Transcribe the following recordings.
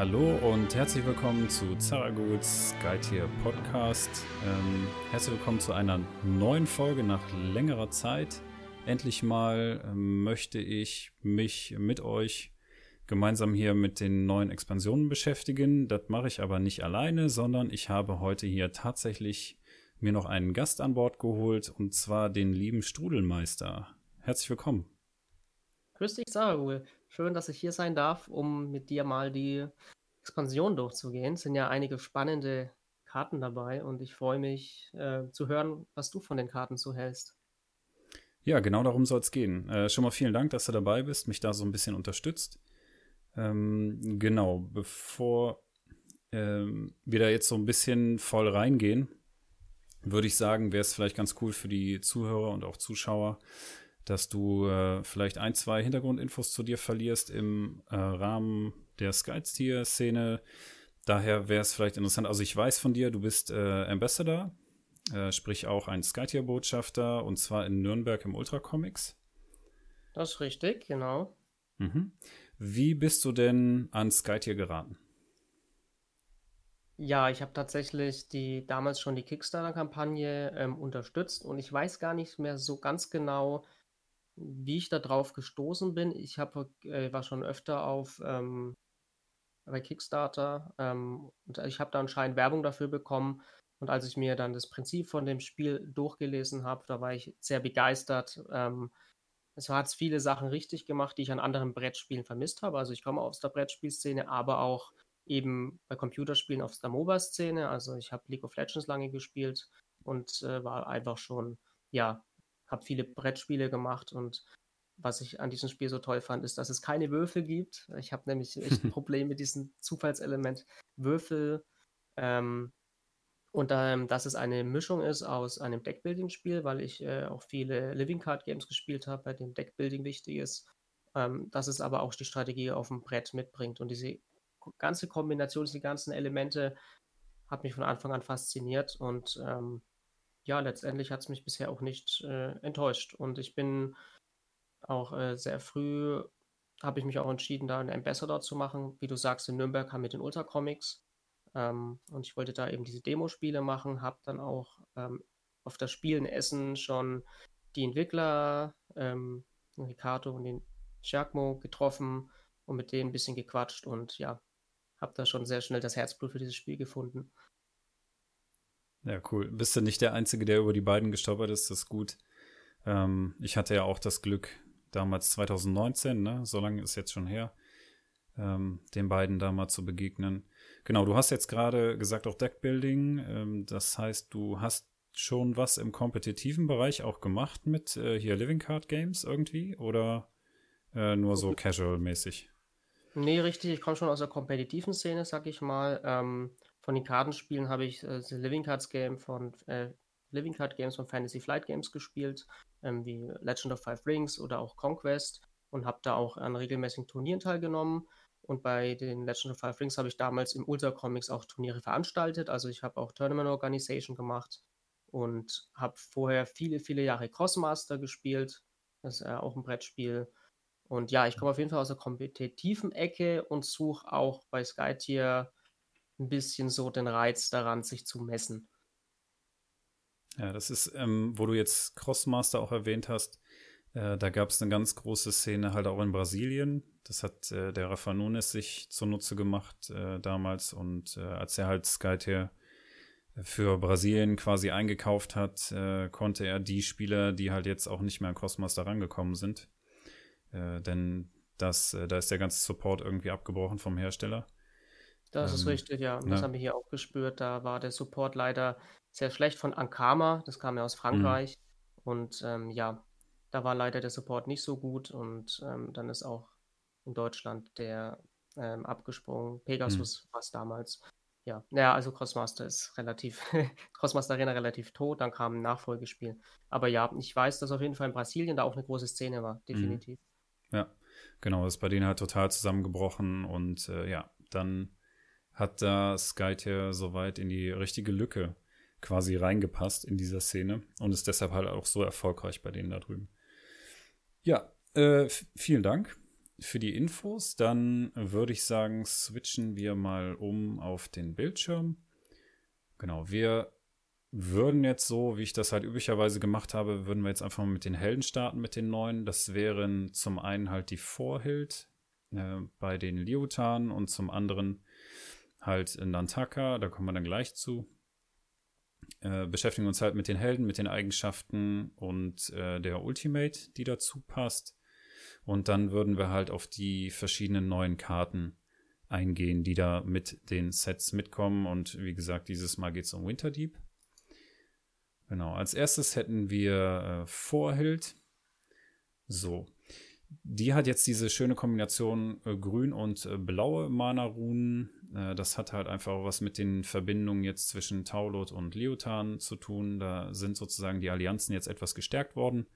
Hallo und herzlich willkommen zu Zaraguts Guide Podcast. Ähm, herzlich willkommen zu einer neuen Folge nach längerer Zeit. Endlich mal ähm, möchte ich mich mit euch gemeinsam hier mit den neuen Expansionen beschäftigen. Das mache ich aber nicht alleine, sondern ich habe heute hier tatsächlich mir noch einen Gast an Bord geholt und zwar den lieben Strudelmeister. Herzlich willkommen. Grüß dich, Sarah. Schön, dass ich hier sein darf, um mit dir mal die Expansion durchzugehen. Es sind ja einige spannende Karten dabei und ich freue mich äh, zu hören, was du von den Karten so hältst. Ja, genau darum soll es gehen. Äh, schon mal vielen Dank, dass du dabei bist, mich da so ein bisschen unterstützt. Ähm, genau, bevor ähm, wir da jetzt so ein bisschen voll reingehen, würde ich sagen, wäre es vielleicht ganz cool für die Zuhörer und auch Zuschauer, dass du äh, vielleicht ein, zwei Hintergrundinfos zu dir verlierst im äh, Rahmen der Skytier-Szene. Daher wäre es vielleicht interessant, also ich weiß von dir, du bist äh, Ambassador, äh, sprich auch ein Skytier-Botschafter und zwar in Nürnberg im Ultra Comics. Das ist richtig, genau. Mhm. Wie bist du denn an Skytier geraten? Ja, ich habe tatsächlich die damals schon die Kickstarter-Kampagne ähm, unterstützt und ich weiß gar nicht mehr so ganz genau, wie ich da drauf gestoßen bin. Ich habe äh, war schon öfter auf ähm, bei Kickstarter ähm, und ich habe da anscheinend Werbung dafür bekommen. Und als ich mir dann das Prinzip von dem Spiel durchgelesen habe, da war ich sehr begeistert. Ähm, es hat viele Sachen richtig gemacht, die ich an anderen Brettspielen vermisst habe. Also ich komme aus der Brettspielszene, aber auch eben bei Computerspielen aus der MOBA-Szene. Also ich habe League of Legends lange gespielt und äh, war einfach schon, ja, habe viele Brettspiele gemacht und was ich an diesem Spiel so toll fand, ist, dass es keine Würfel gibt. Ich habe nämlich echt ein Problem mit diesem Zufallselement Würfel. Ähm, und ähm, dass es eine Mischung ist aus einem Deckbuilding-Spiel, weil ich äh, auch viele Living Card Games gespielt habe, bei dem Deckbuilding wichtig ist. Ähm, dass es aber auch die Strategie auf dem Brett mitbringt. Und diese ganze Kombination, diese ganzen Elemente hat mich von Anfang an fasziniert und ähm, ja, letztendlich hat es mich bisher auch nicht äh, enttäuscht. Und ich bin auch äh, sehr früh, habe ich mich auch entschieden, da einen Ambassador zu machen. Wie du sagst, in Nürnberg haben wir den Ultra Comics. Ähm, und ich wollte da eben diese Demospiele machen, habe dann auch ähm, auf das Spiel in Essen schon die Entwickler, ähm, Ricardo und den Giacomo getroffen und mit denen ein bisschen gequatscht und ja, habe da schon sehr schnell das Herzblut für dieses Spiel gefunden. Ja, cool. Bist du nicht der Einzige, der über die beiden gestolpert ist? Das ist gut. Ähm, ich hatte ja auch das Glück, damals 2019, ne? so lange ist jetzt schon her, ähm, den beiden da mal zu begegnen. Genau, du hast jetzt gerade gesagt, auch Deckbuilding. Ähm, das heißt, du hast schon was im kompetitiven Bereich auch gemacht mit äh, hier Living Card Games irgendwie oder äh, nur so casual-mäßig? Nee, richtig. Ich komme schon aus der kompetitiven Szene, sag ich mal. Ähm, von den Kartenspielen habe ich äh, das Living Cards Game von äh, Living Card Games von Fantasy Flight Games gespielt, ähm, wie Legend of Five Rings oder auch Conquest und habe da auch an regelmäßigen Turnieren teilgenommen. Und bei den Legend of Five Rings habe ich damals im Ultra Comics auch Turniere veranstaltet. Also ich habe auch Tournament Organization gemacht und habe vorher viele, viele Jahre Crossmaster gespielt. Das ist äh, auch ein Brettspiel. Und ja, ich komme auf jeden Fall aus der kompetitiven Ecke und suche auch bei Skytier ein bisschen so den Reiz daran, sich zu messen. Ja, das ist, ähm, wo du jetzt Crossmaster auch erwähnt hast, äh, da gab es eine ganz große Szene halt auch in Brasilien. Das hat äh, der Rafa Nunes sich zunutze gemacht äh, damals und äh, als er halt Skytier für Brasilien quasi eingekauft hat, äh, konnte er die Spieler, die halt jetzt auch nicht mehr an Crossmaster rangekommen sind, äh, denn das, da ist der ganze Support irgendwie abgebrochen vom Hersteller. Das ähm, ist richtig, ja. Das haben wir hier auch gespürt. Da war der Support leider sehr schlecht von Ankama. Das kam ja aus mhm. Frankreich. Mhm. Und ähm, ja, da war leider der Support nicht so gut. Und ähm, dann ist auch in Deutschland der ähm, abgesprungen. Pegasus mhm. war es damals. Ja, naja, also Crossmaster ist relativ, Crossmaster Arena relativ tot, dann kam ein Nachfolgespiel. Aber ja, ich weiß, dass auf jeden Fall in Brasilien da auch eine große Szene war, mhm. definitiv. Ja, genau, das ist bei denen halt total zusammengebrochen und äh, ja, dann hat da Skytier soweit in die richtige Lücke quasi reingepasst in dieser Szene und ist deshalb halt auch so erfolgreich bei denen da drüben. Ja, äh, vielen Dank. für die Infos. Dann würde ich sagen, switchen wir mal um auf den Bildschirm. Genau, wir würden jetzt so, wie ich das halt üblicherweise gemacht habe, würden wir jetzt einfach mal mit den Helden starten, mit den neuen. Das wären zum einen halt die Vorhild äh, bei den Liutan und zum anderen halt Nantaka, da kommen wir dann gleich zu. Äh, beschäftigen uns halt mit den Helden, mit den Eigenschaften und äh, der Ultimate, die dazu passt. Und dann würden wir halt auf die verschiedenen neuen Karten eingehen, die da mit den Sets mitkommen. Und wie gesagt, dieses Mal geht es um Winterdeep. Genau, als erstes hätten wir äh, Vorhild. So. Die hat jetzt diese schöne Kombination äh, grün und äh, blaue Mana-Runen. Äh, das hat halt einfach was mit den Verbindungen jetzt zwischen Taulot und Leotan zu tun. Da sind sozusagen die Allianzen jetzt etwas gestärkt worden.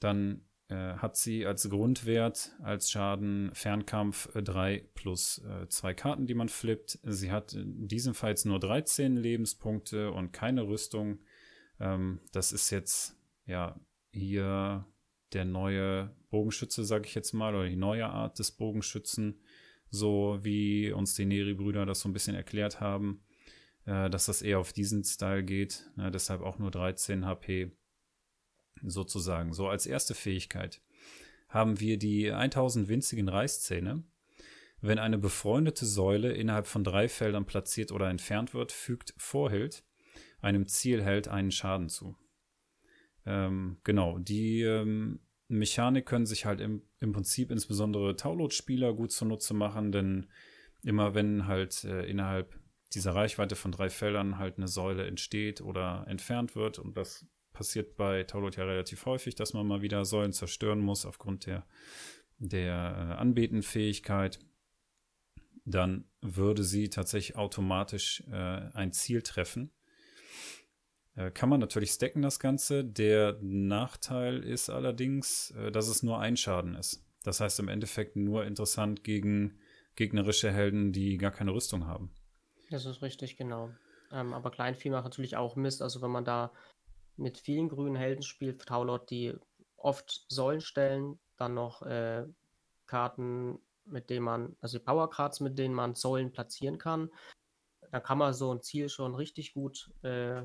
Dann äh, hat sie als Grundwert, als Schaden Fernkampf 3 äh, plus 2 äh, Karten, die man flippt. Sie hat in diesem Fall jetzt nur 13 Lebenspunkte und keine Rüstung. Ähm, das ist jetzt ja hier der neue Bogenschütze, sage ich jetzt mal, oder die neue Art des Bogenschützen, so wie uns die Neri-Brüder das so ein bisschen erklärt haben, äh, dass das eher auf diesen Style geht. Ja, deshalb auch nur 13 HP sozusagen. So als erste Fähigkeit haben wir die 1000 winzigen Reißzähne. Wenn eine befreundete Säule innerhalb von drei Feldern platziert oder entfernt wird, fügt Vorhild einem Zielheld einen Schaden zu. Ähm, genau, die ähm, Mechanik können sich halt im, im Prinzip insbesondere Taulot-Spieler gut zunutze machen, denn immer wenn halt äh, innerhalb dieser Reichweite von drei Feldern halt eine Säule entsteht oder entfernt wird, und das passiert bei Taulot ja relativ häufig, dass man mal wieder Säulen zerstören muss aufgrund der, der äh, Anbetenfähigkeit, dann würde sie tatsächlich automatisch äh, ein Ziel treffen kann man natürlich stacken, das Ganze. Der Nachteil ist allerdings, äh, dass es nur ein Schaden ist. Das heißt im Endeffekt nur interessant gegen gegnerische Helden, die gar keine Rüstung haben. Das ist richtig, genau. Ähm, aber Kleinvieh macht natürlich auch Mist. Also wenn man da mit vielen grünen Helden spielt, Taulot, die oft Säulen stellen, dann noch äh, Karten, mit denen man, also Powercards, mit denen man Säulen platzieren kann, dann kann man so ein Ziel schon richtig gut äh,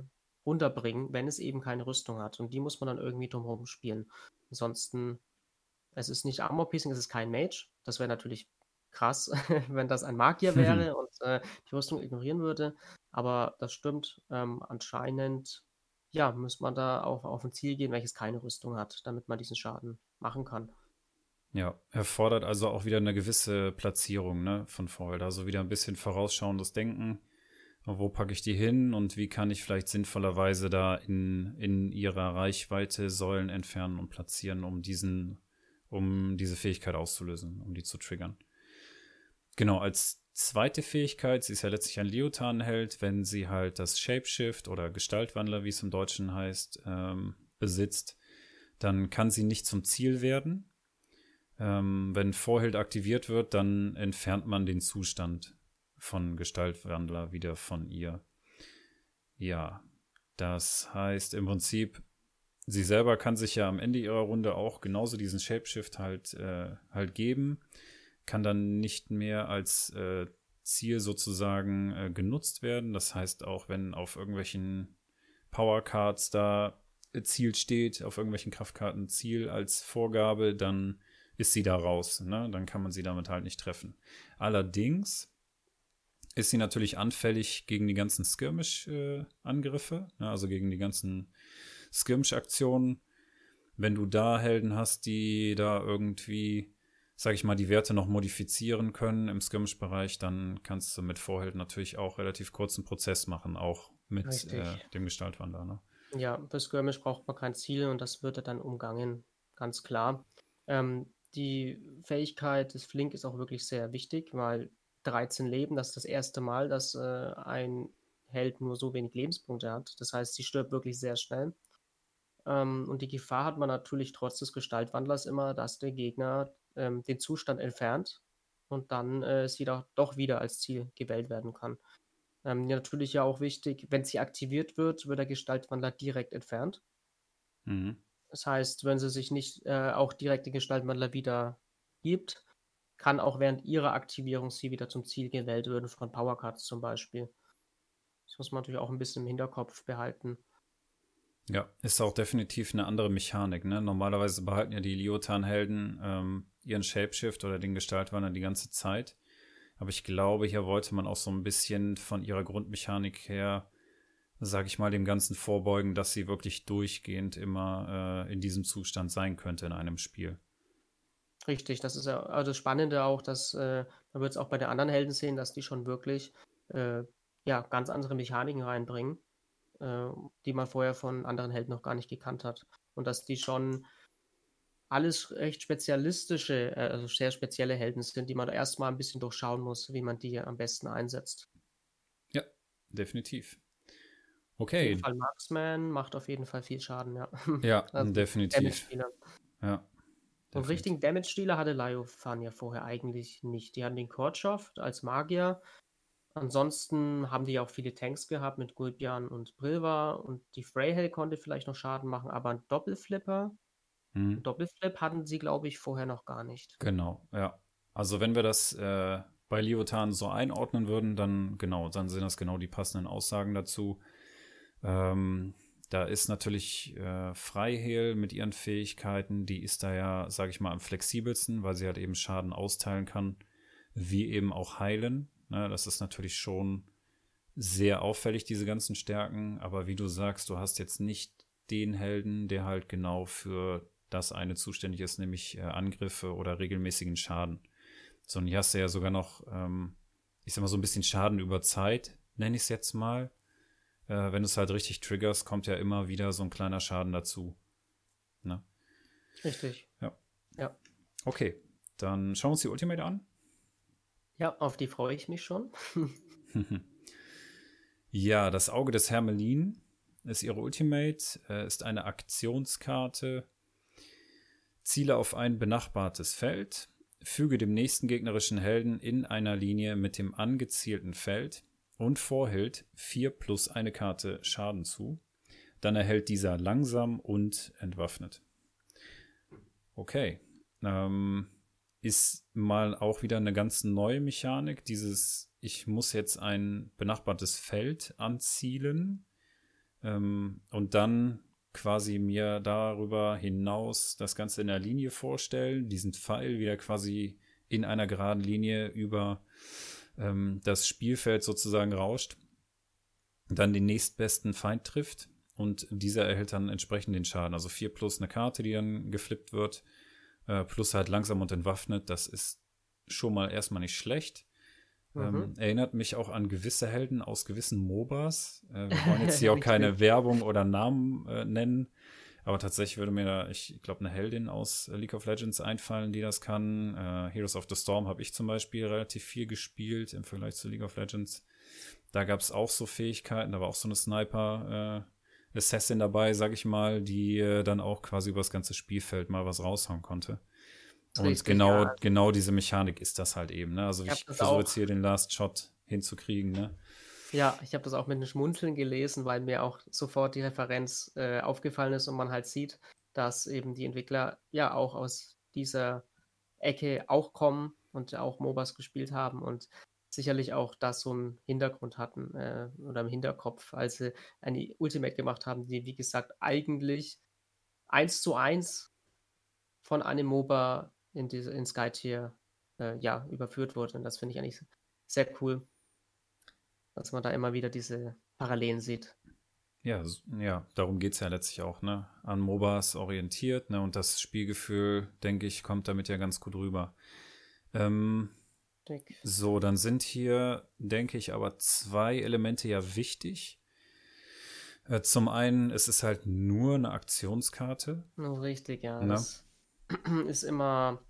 runterbringen, wenn es eben keine Rüstung hat. Und die muss man dann irgendwie drumherum spielen. Ansonsten, es ist nicht Armor-Piercing, es ist kein Mage. Das wäre natürlich krass, wenn das ein Magier wäre und äh, die Rüstung ignorieren würde. Aber das stimmt. Ähm, anscheinend, ja, muss man da auch auf ein Ziel gehen, welches keine Rüstung hat, damit man diesen Schaden machen kann. Ja, erfordert also auch wieder eine gewisse Platzierung ne, von Foil. Also wieder ein bisschen vorausschauendes Denken wo packe ich die hin und wie kann ich vielleicht sinnvollerweise da in, in ihrer Reichweite Säulen entfernen und platzieren, um diesen, um diese Fähigkeit auszulösen, um die zu triggern. Genau, als zweite Fähigkeit, sie ist ja letztlich ein Leotan-Held, wenn sie halt das Shapeshift oder Gestaltwandler, wie es im Deutschen heißt, ähm, besitzt, dann kann sie nicht zum Ziel werden. Ähm, wenn Vorhild aktiviert wird, dann entfernt man den Zustand von Gestaltwandler wieder von ihr. Ja, das heißt im Prinzip, sie selber kann sich ja am Ende ihrer Runde auch genauso diesen Shapeshift halt, äh, halt geben, kann dann nicht mehr als äh, Ziel sozusagen äh, genutzt werden. Das heißt, auch wenn auf irgendwelchen Powercards da Ziel steht, auf irgendwelchen Kraftkarten Ziel als Vorgabe, dann ist sie da raus. Ne? Dann kann man sie damit halt nicht treffen. Allerdings ist sie natürlich anfällig gegen die ganzen Skirmish-Angriffe, äh, also gegen die ganzen Skirmish-Aktionen. Wenn du da Helden hast, die da irgendwie, sag ich mal, die Werte noch modifizieren können im Skirmish-Bereich, dann kannst du mit Vorheld natürlich auch relativ kurzen Prozess machen, auch mit äh, dem Gestaltwandler. Ne? Ja, für Skirmish braucht man kein Ziel und das wird dann umgangen, ganz klar. Ähm, die Fähigkeit des Flink ist auch wirklich sehr wichtig, weil 13 Leben. Das ist das erste Mal, dass äh, ein Held nur so wenig Lebenspunkte hat. Das heißt, sie stirbt wirklich sehr schnell. Ähm, und die Gefahr hat man natürlich trotz des Gestaltwandlers immer, dass der Gegner ähm, den Zustand entfernt und dann äh, sie doch, doch wieder als Ziel gewählt werden kann. Ähm, ja, natürlich ja auch wichtig, wenn sie aktiviert wird, wird der Gestaltwandler direkt entfernt. Mhm. Das heißt, wenn sie sich nicht äh, auch direkt den Gestaltwandler wieder gibt, kann auch während ihrer Aktivierung sie wieder zum Ziel gewählt werden von Powercards zum Beispiel. Das muss man natürlich auch ein bisschen im Hinterkopf behalten. Ja, ist auch definitiv eine andere Mechanik. Ne? Normalerweise behalten ja die Liotan-Helden ähm, ihren Shapeshift oder den Gestaltwandler die ganze Zeit. Aber ich glaube, hier wollte man auch so ein bisschen von ihrer Grundmechanik her, sage ich mal, dem Ganzen vorbeugen, dass sie wirklich durchgehend immer äh, in diesem Zustand sein könnte in einem Spiel. Richtig, das ist ja also das Spannende auch, dass äh, man wird es auch bei den anderen Helden sehen, dass die schon wirklich äh, ja, ganz andere Mechaniken reinbringen äh, die man vorher von anderen Helden noch gar nicht gekannt hat. Und dass die schon alles recht spezialistische, äh, also sehr spezielle Helden sind, die man erstmal ein bisschen durchschauen muss, wie man die am besten einsetzt. Ja, definitiv. Okay. Auf jeden Fall Marksman macht auf jeden Fall viel Schaden, ja. Ja, also definitiv. Ja. Und richtigen Damage-Dealer hatte Lyofan ja vorher eigentlich nicht. Die hatten den Kortschov als Magier, Ansonsten haben die auch viele Tanks gehabt mit Gulbian und Brilva und die Freyhell konnte vielleicht noch Schaden machen, aber ein Doppelflipper, hm. Doppelflip hatten sie, glaube ich, vorher noch gar nicht. Genau, ja. Also wenn wir das äh, bei Liotan so einordnen würden, dann genau, dann sind das genau die passenden Aussagen dazu. Ähm, da ist natürlich äh, Freihehl mit ihren Fähigkeiten, die ist da ja, sage ich mal, am flexibelsten, weil sie halt eben Schaden austeilen kann, wie eben auch heilen. Ne, das ist natürlich schon sehr auffällig, diese ganzen Stärken. Aber wie du sagst, du hast jetzt nicht den Helden, der halt genau für das eine zuständig ist, nämlich äh, Angriffe oder regelmäßigen Schaden. Sondern hier hast du ja sogar noch, ähm, ich sag mal, so ein bisschen Schaden über Zeit, nenne ich es jetzt mal. Äh, wenn du es halt richtig triggerst, kommt ja immer wieder so ein kleiner Schaden dazu. Ne? Richtig. Ja. Ja. Okay, dann schauen wir uns die Ultimate an. Ja, auf die freue ich mich schon. ja, das Auge des Hermelin ist ihre Ultimate, äh, ist eine Aktionskarte. Ziele auf ein benachbartes Feld, füge dem nächsten gegnerischen Helden in einer Linie mit dem angezielten Feld und vorhält 4 plus eine Karte Schaden zu. Dann erhält dieser langsam und entwaffnet. Okay. Ähm, ist mal auch wieder eine ganz neue Mechanik. Dieses, ich muss jetzt ein benachbartes Feld anzielen ähm, und dann quasi mir darüber hinaus das Ganze in der Linie vorstellen, diesen Pfeil wieder quasi in einer geraden Linie über ähm, das Spielfeld sozusagen rauscht, dann den nächstbesten Feind trifft und dieser erhält dann entsprechend den Schaden. Also 4 plus eine Karte, die dann geflippt wird äh, plus halt langsam und entwaffnet. Das ist schon mal erstmal nicht schlecht. Ähm, mhm. Erinnert mich auch an gewisse Helden aus gewissen MOBAs. Äh, wir wollen jetzt hier auch keine Werbung oder Namen äh, nennen. Aber tatsächlich würde mir da, ich glaube, eine Heldin aus League of Legends einfallen, die das kann. Äh, Heroes of the Storm habe ich zum Beispiel relativ viel gespielt im Vergleich zu League of Legends. Da gab es auch so Fähigkeiten, da war auch so eine Sniper äh, Assassin dabei, sag ich mal, die äh, dann auch quasi über das ganze Spielfeld mal was raushauen konnte. Und Richtig, genau, ja. genau diese Mechanik ist das halt eben. Ne? Also ich, ich versuche jetzt hier den Last Shot hinzukriegen. Ne? Ja, ich habe das auch mit einem Schmunzeln gelesen, weil mir auch sofort die Referenz äh, aufgefallen ist und man halt sieht, dass eben die Entwickler ja auch aus dieser Ecke auch kommen und auch MOBAs gespielt haben und sicherlich auch das so im Hintergrund hatten äh, oder im Hinterkopf, als sie eine Ultimate gemacht haben, die, wie gesagt, eigentlich eins zu eins von einem MOBA in, diese, in Skytier äh, ja, überführt wurde. Und das finde ich eigentlich sehr cool, dass man da immer wieder diese Parallelen sieht. Ja, ja, darum geht es ja letztlich auch, ne? An MOBAs orientiert, ne? Und das Spielgefühl, denke ich, kommt damit ja ganz gut rüber. Ähm, Richtig. So, dann sind hier, denke ich, aber zwei Elemente ja wichtig. Äh, zum einen, es ist halt nur eine Aktionskarte. Richtig, ja. Na? Das ist immer,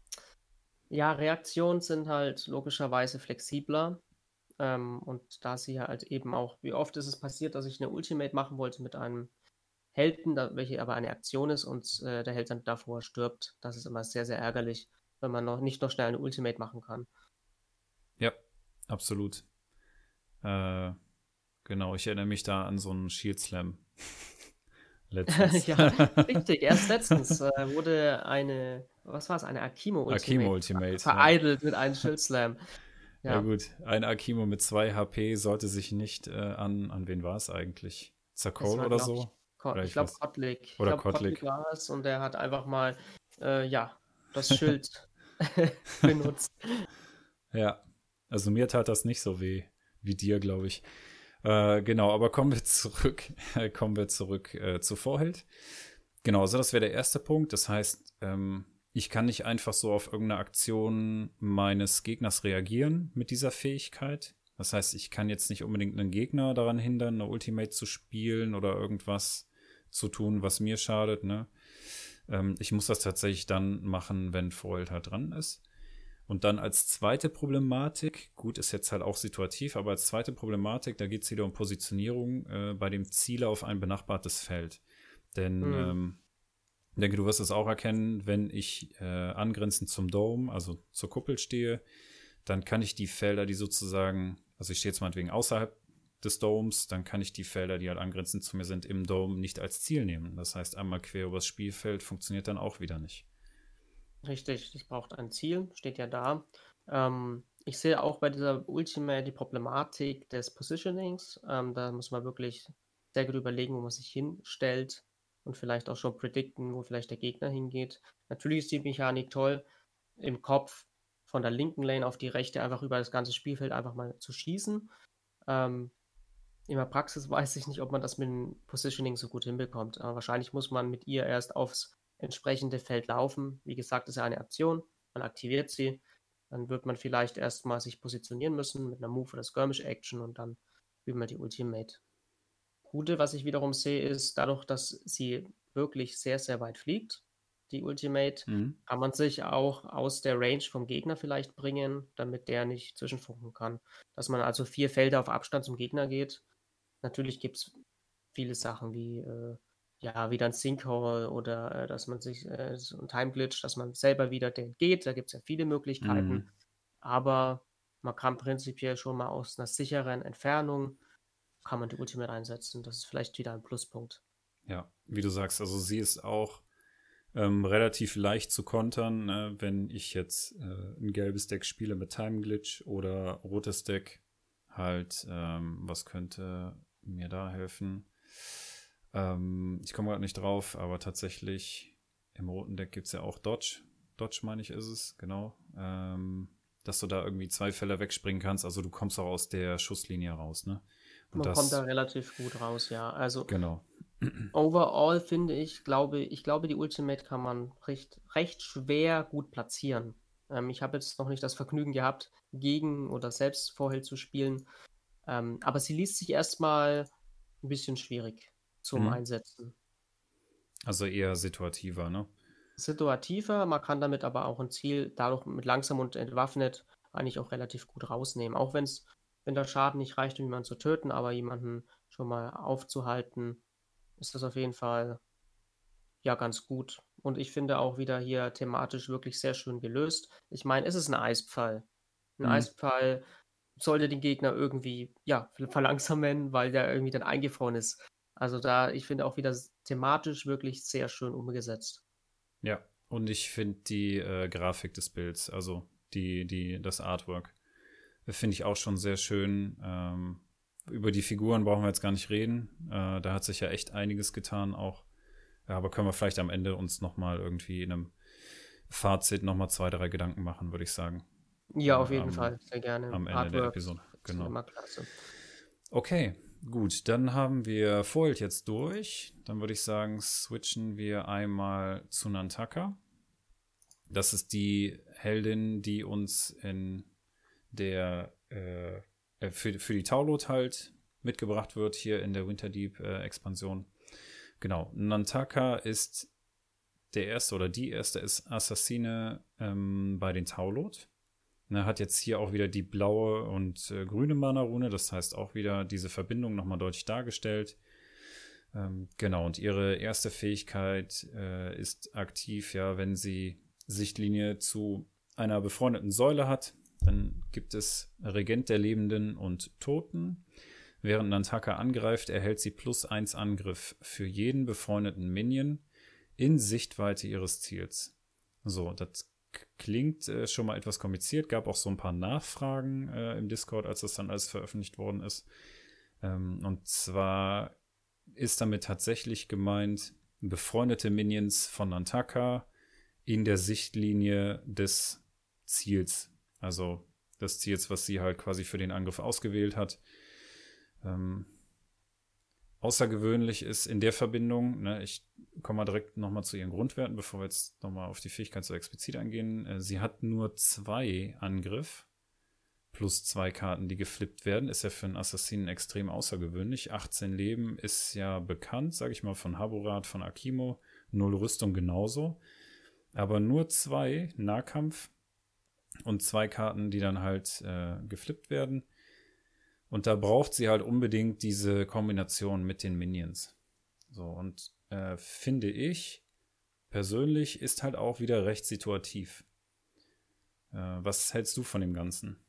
ja, Reaktionen sind halt logischerweise flexibler. Ähm, und da sie halt eben auch, wie oft ist es passiert, dass ich eine Ultimate machen wollte mit einem Helden, da, welche aber eine Aktion ist und äh, der Held dann davor stirbt. Das ist immer sehr, sehr ärgerlich, wenn man noch nicht noch schnell eine Ultimate machen kann. Ja, absolut. Äh, genau, ich erinnere mich da an so einen Shield Slam. Letztens. ja, richtig. Erst letztens äh, wurde eine, was war es, eine Akimo Ultimate, Akimo Ultimate. vereidelt ja. mit einem Shield Slam. Ja. ja. gut, ein Akimo mit 2 HP sollte sich nicht äh, an, an wen war es eigentlich? Zakol oder so? Ich, oder ich, ich glaube Kotlik. Ich glaube Kotlik war es und der hat einfach mal, äh, ja, das Schild benutzt. Ja, also mir tat das nicht so weh wie dir, glaube ich. Äh, genau, aber kommen wir zurück, kommen wir zurück äh, zu Vorheld. Genau, also das wäre der erste Punkt. Das heißt, ähm, ich kann nicht einfach so auf irgendeine Aktion meines Gegners reagieren mit dieser Fähigkeit. Das heißt, ich kann jetzt nicht unbedingt einen Gegner daran hindern, eine Ultimate zu spielen oder irgendwas zu tun, was mir schadet. Ne? Ähm, ich muss das tatsächlich dann machen, wenn Foiled halt dran ist. Und dann als zweite Problematik, gut, ist jetzt halt auch situativ, aber als zweite Problematik, da geht es wieder um Positionierung äh, bei dem Ziele auf ein benachbartes Feld. Denn mhm. ähm, ich denke, du wirst es auch erkennen, wenn ich äh, angrenzend zum Dome, also zur Kuppel stehe, dann kann ich die Felder, die sozusagen, also ich stehe jetzt meinetwegen außerhalb des Domes, dann kann ich die Felder, die halt angrenzend zu mir sind, im Dome nicht als Ziel nehmen. Das heißt, einmal quer übers Spielfeld funktioniert dann auch wieder nicht. Richtig, es braucht ein Ziel, steht ja da. Ähm, ich sehe auch bei dieser Ultimate die Problematik des Positionings. Ähm, da muss man wirklich sehr gut überlegen, wo man sich hinstellt und vielleicht auch schon predikten, wo vielleicht der Gegner hingeht. Natürlich ist die Mechanik toll, im Kopf von der linken Lane auf die rechte einfach über das ganze Spielfeld einfach mal zu schießen. Ähm, in der Praxis weiß ich nicht, ob man das mit dem Positioning so gut hinbekommt. Aber wahrscheinlich muss man mit ihr erst aufs entsprechende Feld laufen. Wie gesagt, ist ja eine Aktion, man aktiviert sie, dann wird man vielleicht erstmal sich positionieren müssen mit einer Move oder Skirmish Action und dann üben wir die Ultimate. Gute, was ich wiederum sehe, ist dadurch, dass sie wirklich sehr, sehr weit fliegt, die Ultimate, mhm. kann man sich auch aus der Range vom Gegner vielleicht bringen, damit der nicht zwischenfunken kann. Dass man also vier Felder auf Abstand zum Gegner geht. Natürlich gibt es viele Sachen wie äh, ja, wieder ein Sinkhole oder äh, dass man sich äh, so ein Time Glitch, dass man selber wieder den geht. Da gibt es ja viele Möglichkeiten. Mhm. Aber man kann prinzipiell schon mal aus einer sicheren Entfernung kann man die Ultimate einsetzen. Das ist vielleicht wieder ein Pluspunkt. Ja, wie du sagst, also sie ist auch ähm, relativ leicht zu kontern, äh, wenn ich jetzt äh, ein gelbes Deck spiele mit Time Glitch oder rotes Deck halt, ähm, was könnte mir da helfen? Ähm, ich komme gerade nicht drauf, aber tatsächlich im roten Deck gibt es ja auch Dodge. Dodge, meine ich, ist es, genau. Ähm, dass du da irgendwie zwei Fälle wegspringen kannst. Also du kommst auch aus der Schusslinie raus, ne? Und Man das, kommt da relativ gut raus, ja. Also genau. overall finde ich, glaube ich glaube, die Ultimate kann man recht, recht schwer gut platzieren. Ähm, ich habe jetzt noch nicht das Vergnügen gehabt, gegen oder selbst vorher zu spielen. Ähm, aber sie liest sich erstmal ein bisschen schwierig zum mhm. Einsetzen. Also eher situativer, ne? Situativer, man kann damit aber auch ein Ziel dadurch mit langsam und entwaffnet eigentlich auch relativ gut rausnehmen. Auch wenn es, wenn der Schaden nicht reicht, um jemanden zu töten, aber jemanden schon mal aufzuhalten, ist das auf jeden Fall ja ganz gut. Und ich finde auch wieder hier thematisch wirklich sehr schön gelöst. Ich meine, es ist ein Eispfeil. Ein mhm. Eispfeil sollte den Gegner irgendwie ja, verlangsamen, weil der irgendwie dann eingefroren ist. Also da, ich finde auch wieder thematisch wirklich sehr schön umgesetzt. Ja, und ich finde die äh, Grafik des Bilds, also die, die, das Artwork, finde ich auch schon sehr schön. Ähm, über die Figuren brauchen wir jetzt gar nicht reden. Äh, da hat sich ja echt einiges getan auch. Ja, aber können wir vielleicht am Ende uns noch mal irgendwie in einem Fazit noch mal zwei, drei Gedanken machen, würde ich sagen. Ja, auf jeden am, Fall, sehr gerne. Am Ende Artwork der Episode, genau. Okay, Gut, dann haben wir Foiled jetzt durch. Dann würde ich sagen, switchen wir einmal zu Nantaka. Das ist die Heldin, die uns in der äh, äh für, für die Taulot halt mitgebracht wird hier in der Winterdeep-Expansion. Äh, genau, Nantaka ist der erste oder die erste Assassine ähm, bei den Taulot. Ne, hat jetzt hier auch wieder die blaue und äh, grüne Mana-Rune, das heißt auch wieder diese Verbindung nochmal deutlich dargestellt. Ähm, genau, und ihre erste Fähigkeit äh, ist aktiv, ja, wenn sie Sichtlinie zu einer befreundeten Säule hat. Dann gibt es Regent der Lebenden und Toten. Während Nantaka angreift, erhält sie plus 1 Angriff für jeden befreundeten Minion in Sichtweite ihres Ziels. So, das klingt äh, schon mal etwas kompliziert. Gab auch so ein paar Nachfragen äh, im Discord, als das dann alles veröffentlicht worden ist. Ähm, und zwar ist damit tatsächlich gemeint, befreundete Minions von Nantaka in der Sichtlinie des Ziels. Also des Ziels, was sie halt quasi für den Angriff ausgewählt hat. Ähm, außergewöhnlich ist in der Verbindung, ne, ich komme mal direkt nochmal zu ihren Grundwerten, bevor wir jetzt nochmal auf die Fähigkeit so explizit eingehen. Äh, sie hat nur zwei Angriff plus zwei Karten, die geflippt werden. Ist ja für einen Assassinen extrem außergewöhnlich. 18 Leben ist ja bekannt, sage ich mal, von Haburat, von Akimo. Null Rüstung genauso. Aber nur zwei Nahkampf und zwei Karten, die dann halt äh, geflippt werden. Und da braucht sie halt unbedingt diese Kombination mit den Minions. So, und äh, finde ich persönlich ist halt auch wieder recht situativ. Äh, was hältst du von dem Ganzen?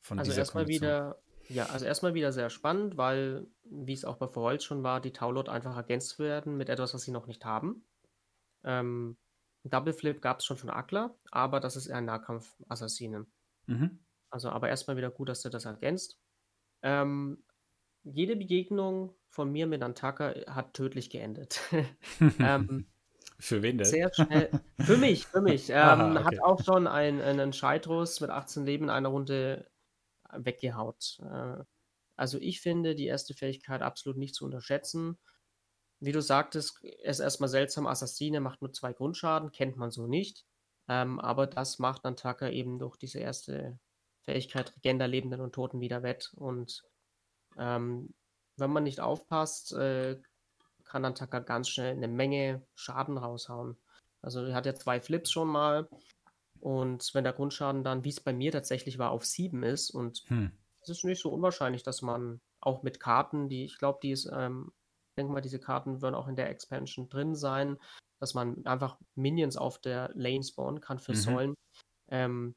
Von also erstmal wieder, ja, also erstmal wieder sehr spannend, weil, wie es auch bei Verholz schon war, die Taulot einfach ergänzt werden mit etwas, was sie noch nicht haben. Ähm, Double Flip gab es schon von Akla, aber das ist eher ein Nahkampf-Assassine. Mhm. Also, aber erstmal wieder gut, dass du das ergänzt. Ähm, jede Begegnung von mir mit Antaka hat tödlich geendet. ähm, für wen denn? Sehr schnell. Für mich, für mich. Ähm, Aha, okay. Hat auch schon einen, einen Scheidros mit 18 Leben in einer Runde weggehaut. Äh, also ich finde die erste Fähigkeit absolut nicht zu unterschätzen. Wie du sagtest, ist erstmal seltsam, Assassine macht nur zwei Grundschaden, kennt man so nicht. Ähm, aber das macht Nantaka eben durch diese erste Fähigkeit Regender Lebenden und Toten wieder wett. Und ähm, wenn man nicht aufpasst, äh, kann Nantaka ganz schnell eine Menge Schaden raushauen. Also er hat ja zwei Flips schon mal und wenn der Grundschaden dann, wie es bei mir tatsächlich war, auf 7 ist, und hm. es ist nicht so unwahrscheinlich, dass man auch mit Karten, die, ich glaube, die ist, ähm, denke mal, diese Karten würden auch in der Expansion drin sein, dass man einfach Minions auf der Lane spawnen kann für mhm. Säulen. Ähm,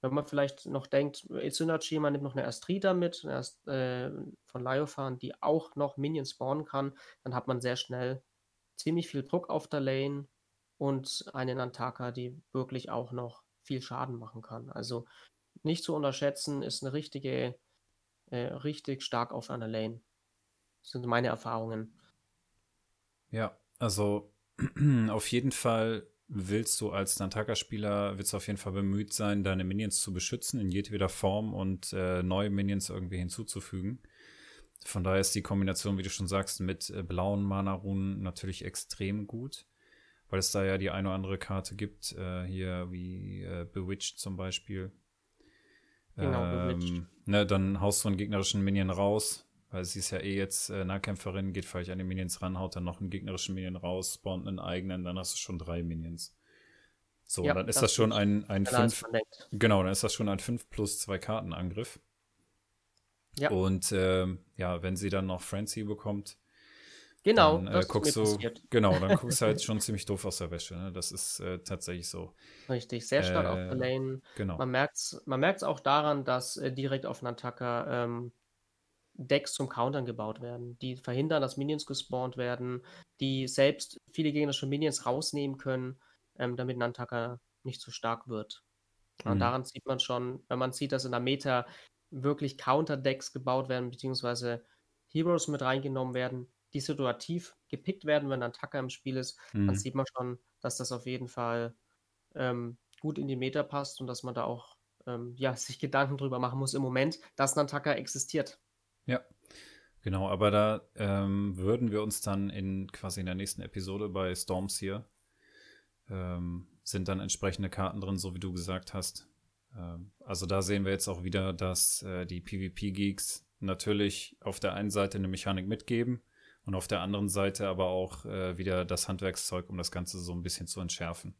wenn man vielleicht noch denkt, Synergy, man nimmt noch eine Astrida mit, erst, äh, von Lyophan, die auch noch Minions spawnen kann, dann hat man sehr schnell ziemlich viel Druck auf der Lane und eine Nantaka, die wirklich auch noch viel Schaden machen kann. Also nicht zu unterschätzen, ist eine richtige, äh, richtig stark auf einer Lane. Das sind meine Erfahrungen. Ja, also auf jeden Fall willst du als Nantaka-Spieler, willst du auf jeden Fall bemüht sein, deine Minions zu beschützen in jedweder Form und äh, neue Minions irgendwie hinzuzufügen. Von daher ist die Kombination, wie du schon sagst, mit äh, blauen Mana-Runen natürlich extrem gut weil es da ja die eine oder andere Karte gibt, äh, hier wie äh, Bewitched zum Beispiel. Genau, ähm, Bewitched. Ne, dann haust du einen gegnerischen Minion raus, weil sie ist ja eh jetzt äh, Nahkämpferin, geht vielleicht an die Minions ran, haut dann noch einen gegnerischen Minion raus, spawnt einen eigenen, dann hast du schon drei Minions. So, ja, dann ist das, das schon ein, ein 5. Genau, dann ist das schon ein 5 plus 2 Kartenangriff. Ja. Und ähm, ja, wenn sie dann noch Frenzy bekommt, Genau, dann, äh, guckst du, genau, dann guckst du halt schon ziemlich doof aus der Wäsche. Ne? Das ist äh, tatsächlich so. Richtig, sehr stark äh, auf der Lane. Genau. Man merkt es man merkt's auch daran, dass äh, direkt auf Nantaka ähm, Decks zum Countern gebaut werden, die verhindern, dass Minions gespawnt werden, die selbst viele gegnerische Minions rausnehmen können, ähm, damit Nantaka nicht zu so stark wird. Und mhm. daran sieht man schon, wenn man sieht, dass in der Meta wirklich Counter-Decks gebaut werden, beziehungsweise Heroes mit reingenommen werden, die situativ gepickt werden, wenn ein Tacker im Spiel ist, mhm. dann sieht man schon, dass das auf jeden Fall ähm, gut in die Meta passt und dass man da auch ähm, ja, sich Gedanken drüber machen muss im Moment, dass ein Tacker existiert. Ja, genau, aber da ähm, würden wir uns dann in quasi in der nächsten Episode bei Storms hier ähm, sind dann entsprechende Karten drin, so wie du gesagt hast. Ähm, also da sehen wir jetzt auch wieder, dass äh, die PvP-Geeks natürlich auf der einen Seite eine Mechanik mitgeben, und auf der anderen Seite aber auch äh, wieder das Handwerkszeug, um das Ganze so ein bisschen zu entschärfen.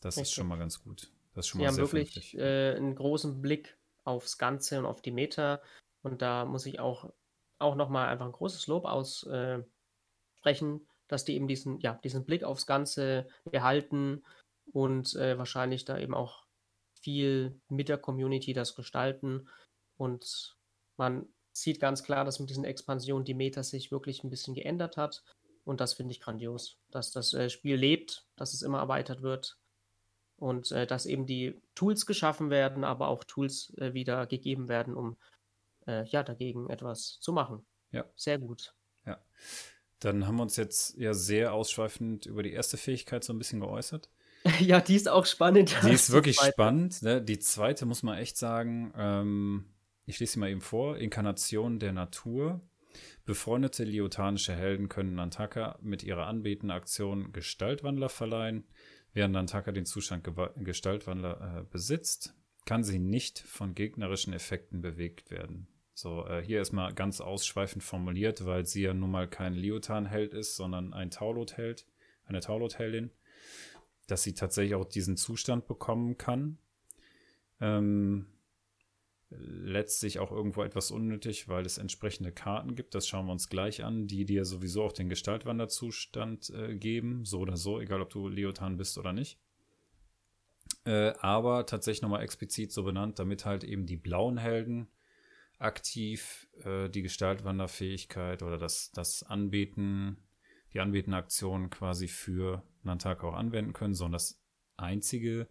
Das Richtig. ist schon mal ganz gut. Das ist schon Sie mal haben sehr wirklich äh, einen großen Blick aufs Ganze und auf die Meta. Und da muss ich auch, auch nochmal einfach ein großes Lob aussprechen, dass die eben diesen, ja, diesen Blick aufs Ganze behalten und äh, wahrscheinlich da eben auch viel mit der Community das gestalten. Und man sieht ganz klar, dass mit diesen Expansionen die Meta sich wirklich ein bisschen geändert hat. Und das finde ich grandios, dass das äh, Spiel lebt, dass es immer erweitert wird und äh, dass eben die Tools geschaffen werden, aber auch Tools äh, wieder gegeben werden, um äh, ja dagegen etwas zu machen. Ja. Sehr gut. Ja. Dann haben wir uns jetzt ja sehr ausschweifend über die erste Fähigkeit so ein bisschen geäußert. ja, die ist auch spannend. Die ist wirklich die spannend. Ne? Die zweite muss man echt sagen, ähm, ich lese sie mal eben vor: Inkarnation der Natur. Befreundete liotanische Helden können Nantaka mit ihrer anbetenden Aktion Gestaltwandler verleihen. Während Nantaka den Zustand Gestaltwandler äh, besitzt, kann sie nicht von gegnerischen Effekten bewegt werden. So, äh, hier erstmal ganz ausschweifend formuliert, weil sie ja nun mal kein Liotan-Held ist, sondern ein Taulot-Held, eine Taulot-Heldin, dass sie tatsächlich auch diesen Zustand bekommen kann. Ähm, letztlich auch irgendwo etwas unnötig, weil es entsprechende Karten gibt. Das schauen wir uns gleich an, die dir sowieso auch den Gestaltwanderzustand äh, geben. So oder so, egal ob du Leotan bist oder nicht. Äh, aber tatsächlich nochmal explizit so benannt, damit halt eben die blauen Helden aktiv äh, die Gestaltwanderfähigkeit oder das, das Anbeten, die anbetende Aktion quasi für Nantaka auch anwenden können, sondern das einzige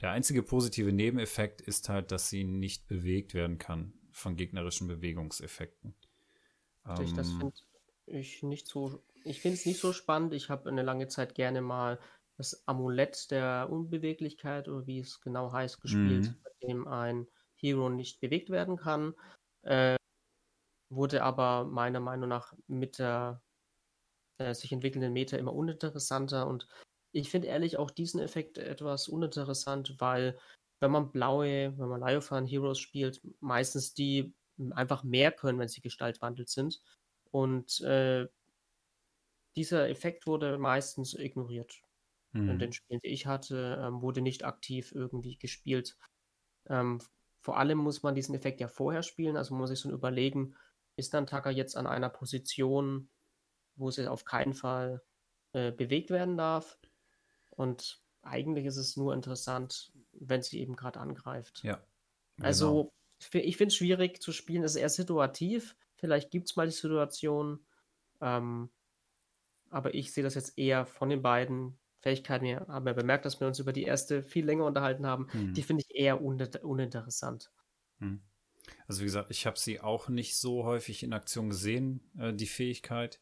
der einzige positive Nebeneffekt ist halt, dass sie nicht bewegt werden kann von gegnerischen Bewegungseffekten. Ähm, das finde ich nicht so. Ich finde es nicht so spannend. Ich habe eine lange Zeit gerne mal das Amulett der Unbeweglichkeit oder wie es genau heißt gespielt, mhm. bei dem ein Hero nicht bewegt werden kann. Äh, wurde aber meiner Meinung nach mit der äh, sich entwickelnden Meta immer uninteressanter und ich finde ehrlich auch diesen Effekt etwas uninteressant, weil wenn man blaue, wenn man Leofan Heroes spielt, meistens die einfach mehr können, wenn sie gestaltwandelt sind. Und äh, dieser Effekt wurde meistens ignoriert. Mhm. In den Spielen, die ich hatte, ähm, wurde nicht aktiv irgendwie gespielt. Ähm, vor allem muss man diesen Effekt ja vorher spielen, also man muss sich so überlegen, ist dann Taka jetzt an einer Position, wo sie auf keinen Fall äh, bewegt werden darf? Und eigentlich ist es nur interessant, wenn sie eben gerade angreift. Ja. Genau. Also, ich finde es schwierig zu spielen. Es ist eher situativ. Vielleicht gibt es mal die Situation. Ähm, aber ich sehe das jetzt eher von den beiden Fähigkeiten her. Haben wir bemerkt, dass wir uns über die erste viel länger unterhalten haben. Hm. Die finde ich eher un uninteressant. Hm. Also, wie gesagt, ich habe sie auch nicht so häufig in Aktion gesehen, äh, die Fähigkeit.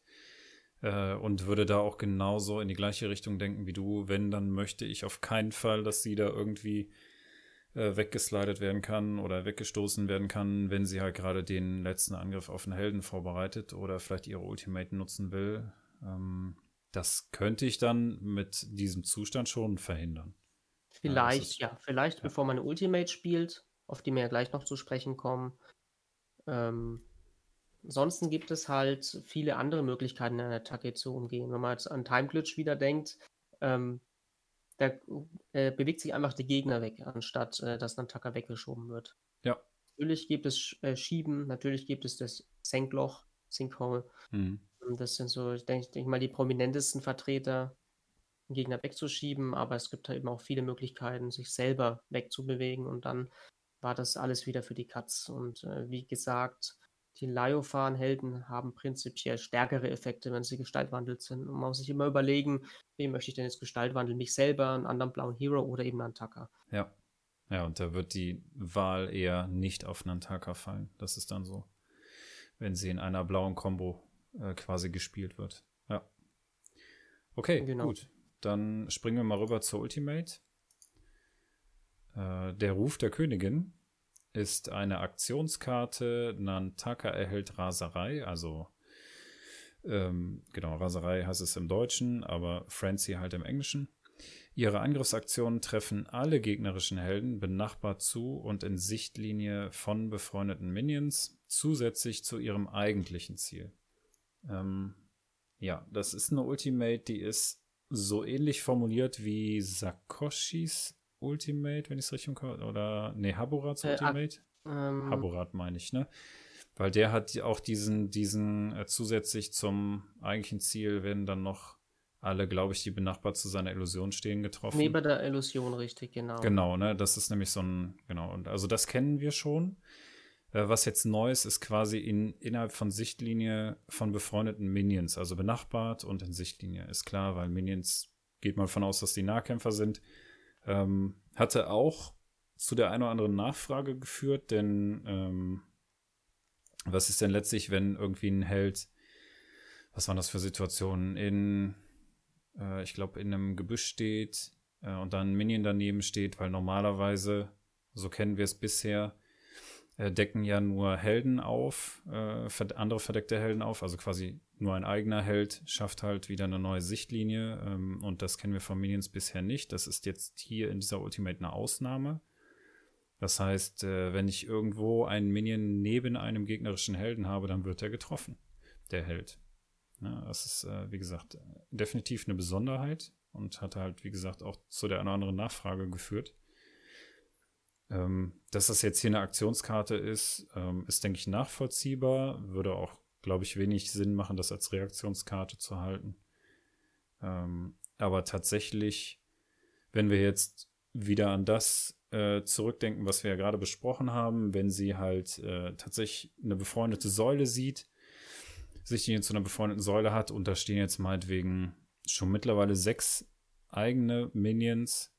Äh, und würde da auch genauso in die gleiche Richtung denken wie du. Wenn, dann möchte ich auf keinen Fall, dass sie da irgendwie äh, weggeslidet werden kann oder weggestoßen werden kann, wenn sie halt gerade den letzten Angriff auf einen Helden vorbereitet oder vielleicht ihre Ultimate nutzen will. Ähm, das könnte ich dann mit diesem Zustand schon verhindern. Vielleicht, ja, ist, ja vielleicht ja. bevor man eine Ultimate spielt, auf die wir ja gleich noch zu sprechen kommen. Ähm, Ansonsten gibt es halt viele andere Möglichkeiten, eine Attacke zu umgehen. Wenn man jetzt an Time Glitch wieder denkt, ähm, da äh, bewegt sich einfach der Gegner weg, anstatt äh, dass ein Attacker weggeschoben wird. Ja. Natürlich gibt es äh, Schieben, natürlich gibt es das Senkloch, Sinkhole. Mhm. Das sind so, ich denke denk mal, die prominentesten Vertreter, den Gegner wegzuschieben, aber es gibt halt eben auch viele Möglichkeiten, sich selber wegzubewegen und dann war das alles wieder für die Katz. Und äh, wie gesagt, die Leofan-Helden haben prinzipiell stärkere Effekte, wenn sie gestaltwandelt sind. Und man muss sich immer überlegen, wem möchte ich denn jetzt gestaltwandeln? Mich selber, einen anderen blauen Hero oder eben Nantaka. Ja. Ja, und da wird die Wahl eher nicht auf Nantaka fallen. Das ist dann so, wenn sie in einer blauen Combo äh, quasi gespielt wird. Ja. Okay, genau. gut. Dann springen wir mal rüber zur Ultimate. Äh, der Ruf der Königin ist eine Aktionskarte. Nantaka erhält Raserei, also ähm, genau, Raserei heißt es im Deutschen, aber Frenzy halt im Englischen. Ihre Angriffsaktionen treffen alle gegnerischen Helden benachbart zu und in Sichtlinie von befreundeten Minions, zusätzlich zu ihrem eigentlichen Ziel. Ähm, ja, das ist eine Ultimate, die ist so ähnlich formuliert wie Sakoshis Ultimate, wenn ich es richtig komme. Oder, nee, Haburats äh, Ultimate. Ähm, Haburat meine ich, ne? Weil der hat auch diesen, diesen äh, zusätzlich zum eigentlichen Ziel werden dann noch alle, glaube ich, die benachbart zu seiner Illusion stehen, getroffen. Neben der Illusion, richtig, genau. Genau, ne? Das ist nämlich so ein, genau. Und also das kennen wir schon. Äh, was jetzt neu ist, ist quasi in, innerhalb von Sichtlinie von befreundeten Minions, also benachbart und in Sichtlinie. Ist klar, weil Minions geht man von aus, dass die Nahkämpfer sind. Ähm, hatte auch zu der einen oder anderen Nachfrage geführt, denn ähm, was ist denn letztlich, wenn irgendwie ein Held, was waren das für Situationen, in, äh, ich glaube, in einem Gebüsch steht äh, und dann ein Minion daneben steht, weil normalerweise, so kennen wir es bisher, decken ja nur Helden auf, äh, andere verdeckte Helden auf, also quasi nur ein eigener Held schafft halt wieder eine neue Sichtlinie ähm, und das kennen wir von Minions bisher nicht. Das ist jetzt hier in dieser Ultimate eine Ausnahme. Das heißt, äh, wenn ich irgendwo einen Minion neben einem gegnerischen Helden habe, dann wird er getroffen, der Held. Ja, das ist, äh, wie gesagt, definitiv eine Besonderheit und hat halt, wie gesagt, auch zu der anderen Nachfrage geführt. Ähm, dass das jetzt hier eine Aktionskarte ist, ähm, ist, denke ich, nachvollziehbar. Würde auch, glaube ich, wenig Sinn machen, das als Reaktionskarte zu halten. Ähm, aber tatsächlich, wenn wir jetzt wieder an das äh, zurückdenken, was wir ja gerade besprochen haben, wenn sie halt äh, tatsächlich eine befreundete Säule sieht, sich die zu einer befreundeten Säule hat und da stehen jetzt meinetwegen schon mittlerweile sechs eigene Minions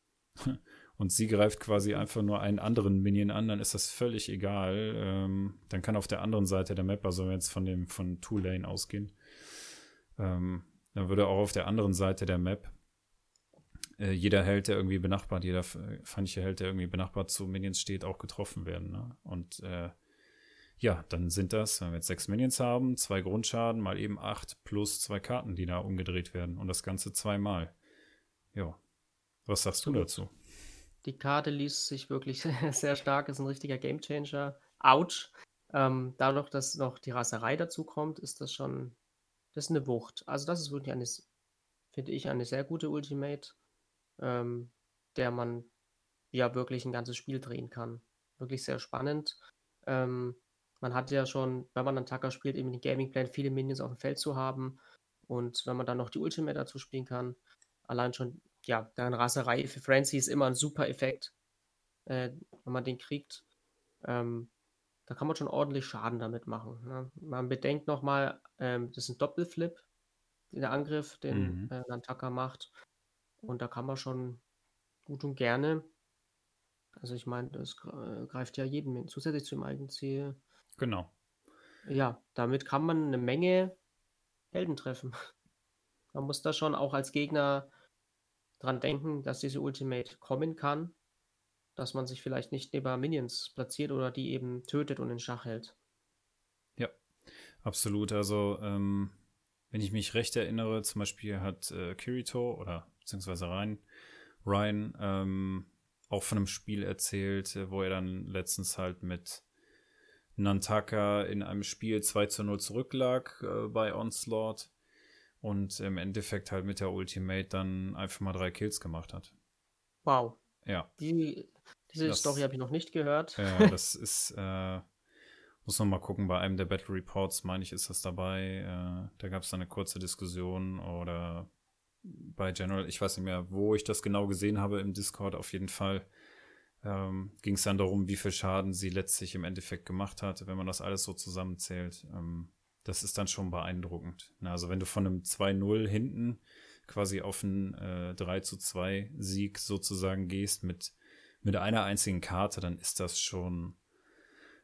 und sie greift quasi einfach nur einen anderen Minion an, dann ist das völlig egal. Ähm, dann kann auf der anderen Seite der Map, also jetzt von dem von Two Lane ausgehen, ähm, dann würde auch auf der anderen Seite der Map äh, jeder Held, der irgendwie benachbart, jeder feindliche Held, der irgendwie benachbart zu Minions steht, auch getroffen werden. Ne? Und äh, ja, dann sind das, wenn wir jetzt sechs Minions haben, zwei Grundschaden mal eben acht plus zwei Karten, die da umgedreht werden. Und das Ganze zweimal. Ja. Was sagst du dazu? Die Karte liest sich wirklich sehr stark, ist ein richtiger Gamechanger. Autsch. Ähm, dadurch, dass noch die Raserei dazu kommt, ist das schon, das ist eine Wucht. Also das ist wirklich eine, finde ich, eine sehr gute Ultimate, ähm, der man ja wirklich ein ganzes Spiel drehen kann. Wirklich sehr spannend. Ähm, man hat ja schon, wenn man einen Tacker spielt, eben den Gamingplan, viele Minions auf dem Feld zu haben. Und wenn man dann noch die Ultimate dazu spielen kann, allein schon ja, dann Raserei für Francie ist immer ein super Effekt, äh, wenn man den kriegt. Ähm, da kann man schon ordentlich Schaden damit machen. Ne? Man bedenkt nochmal, ähm, das ist ein Doppelflip, der Angriff, den mhm. äh, Nantaka macht. Und da kann man schon gut und gerne, also ich meine, das greift ja jeden zusätzlich zum eigenen Ziel. Genau. Ja, damit kann man eine Menge Helden treffen. Man muss da schon auch als Gegner dran denken, dass diese Ultimate kommen kann, dass man sich vielleicht nicht neben Minions platziert oder die eben tötet und in Schach hält. Ja, absolut. Also, ähm, wenn ich mich recht erinnere, zum Beispiel hat äh, Kirito oder beziehungsweise Ryan, Ryan ähm, auch von einem Spiel erzählt, äh, wo er dann letztens halt mit Nantaka in einem Spiel 2 zu 0 zurücklag äh, bei Onslaught und im Endeffekt halt mit der Ultimate dann einfach mal drei Kills gemacht hat. Wow. Ja. Die, diese das, Story habe ich noch nicht gehört. Ja, das ist, äh, muss man mal gucken, bei einem der Battle Reports, meine ich, ist das dabei. Äh, da gab es dann eine kurze Diskussion oder bei General, ich weiß nicht mehr, wo ich das genau gesehen habe im Discord, auf jeden Fall ähm, ging es dann darum, wie viel Schaden sie letztlich im Endeffekt gemacht hat, wenn man das alles so zusammenzählt. Ähm, das ist dann schon beeindruckend. Also wenn du von einem 2-0 hinten quasi auf einen äh, 3 zu 2 Sieg sozusagen gehst mit, mit einer einzigen Karte, dann ist das schon,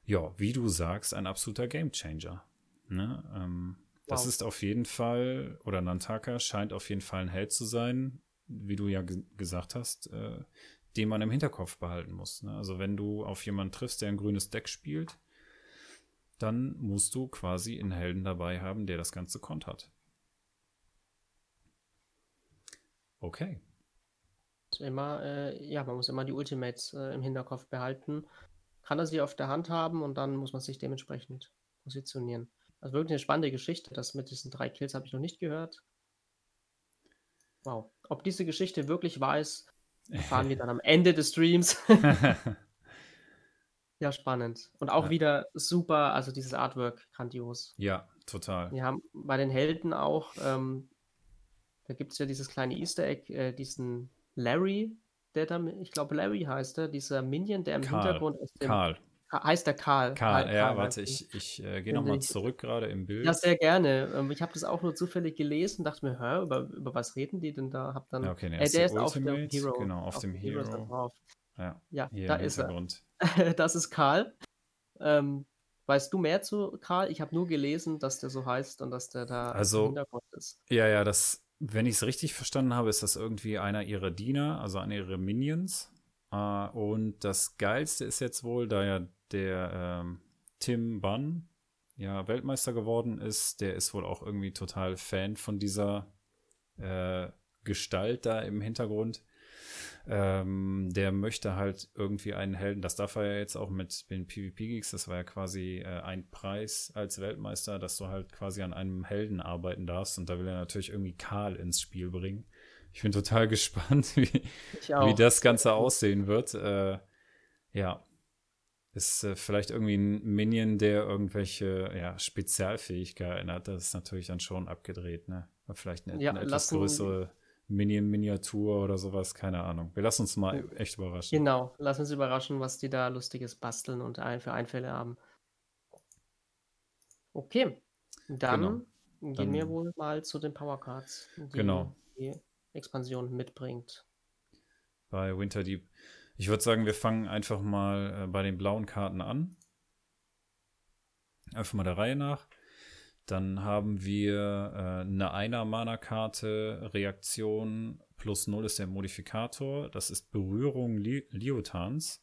ja, wie du sagst, ein absoluter Gamechanger. Ne? Ähm, wow. Das ist auf jeden Fall, oder Nantaka scheint auf jeden Fall ein Held zu sein, wie du ja gesagt hast, äh, den man im Hinterkopf behalten muss. Ne? Also wenn du auf jemanden triffst, der ein grünes Deck spielt, dann musst du quasi einen Helden dabei haben, der das Ganze kontert. Okay. Immer, äh, ja, man muss immer die Ultimates äh, im Hinterkopf behalten. Kann er sie auf der Hand haben und dann muss man sich dementsprechend positionieren. Also wirklich eine spannende Geschichte. Das mit diesen drei Kills habe ich noch nicht gehört. Wow. Ob diese Geschichte wirklich wahr ist, erfahren wir dann am Ende des Streams. Ja, spannend. Und auch Ja. wieder super, also dieses Artwork grandios. Ja, total. Wir haben bei den Helden auch, ähm, da gibt es ja dieses kleine Easter Egg, äh, diesen Larry, der da, ich glaube Larry heißt er, dieser Minion, der im Karl. Hintergrund aus dem Karl. heißt der Karl. Karl, Karl, ja, Karl warte, heißt er. ich, ich äh, gehe Den nochmal ich, zurück gerade im ja, Bild. sehr gerne. Ähm, Ich habe das auch nur zufällig gelesen, dachte mir, hä, über, über was reden die denn da? Hab Ja, dann, okay, der äh, ist der der ist auf dem Ultimate, Hero, genau, auf auf dem dem Hero ist er Hero. drauf. Ja, Ja, da im ist er. Das ist Karl. Ähm, weißt du mehr zu Karl? Ich habe nur gelesen, dass der so heißt und dass der da im Also, Hintergrund ist. ja, ja, das, wenn ich es richtig verstanden habe, ist das irgendwie einer ihrer Diener, also einer ihrer Minions. Äh, und das Geilste ist jetzt wohl, da ja der ähm, Tim Bunn ja Weltmeister geworden ist, der ist wohl auch irgendwie total Fan von dieser äh, Gestalt da im Hintergrund. Ähm, der möchte halt irgendwie einen Helden, das darf er ja jetzt auch mit den PvP-Geeks, das war ja quasi äh, ein Preis als Weltmeister, dass du halt quasi an einem Helden arbeiten darfst und da will er natürlich irgendwie Karl ins Spiel bringen. Ich bin total gespannt, wie, wie das Ganze aussehen wird. Äh, ja, ist äh, vielleicht irgendwie ein Minion, der irgendwelche ja, Spezialfähigkeiten hat. Das ist natürlich dann schon abgedreht, ne? Vielleicht eine, Ja, eine etwas lassen, größere Minion-Miniatur oder sowas, keine Ahnung. Wir lassen uns mal echt überraschen. genau, lass uns überraschen, was die da Lustiges basteln und für Einfälle haben. Okay, dann Genau. gehen wir wohl mal zu den Powercards, die genau, die Expansion mitbringt. bei Winterdeep. Ich würde sagen, wir fangen einfach mal äh, bei den blauen Karten an. Einfach mal der Reihe nach. Dann haben wir äh, eine Einer-Mana-Karte, Reaktion plus 0 ist der Modifikator. Das ist Berührung Li Liotans.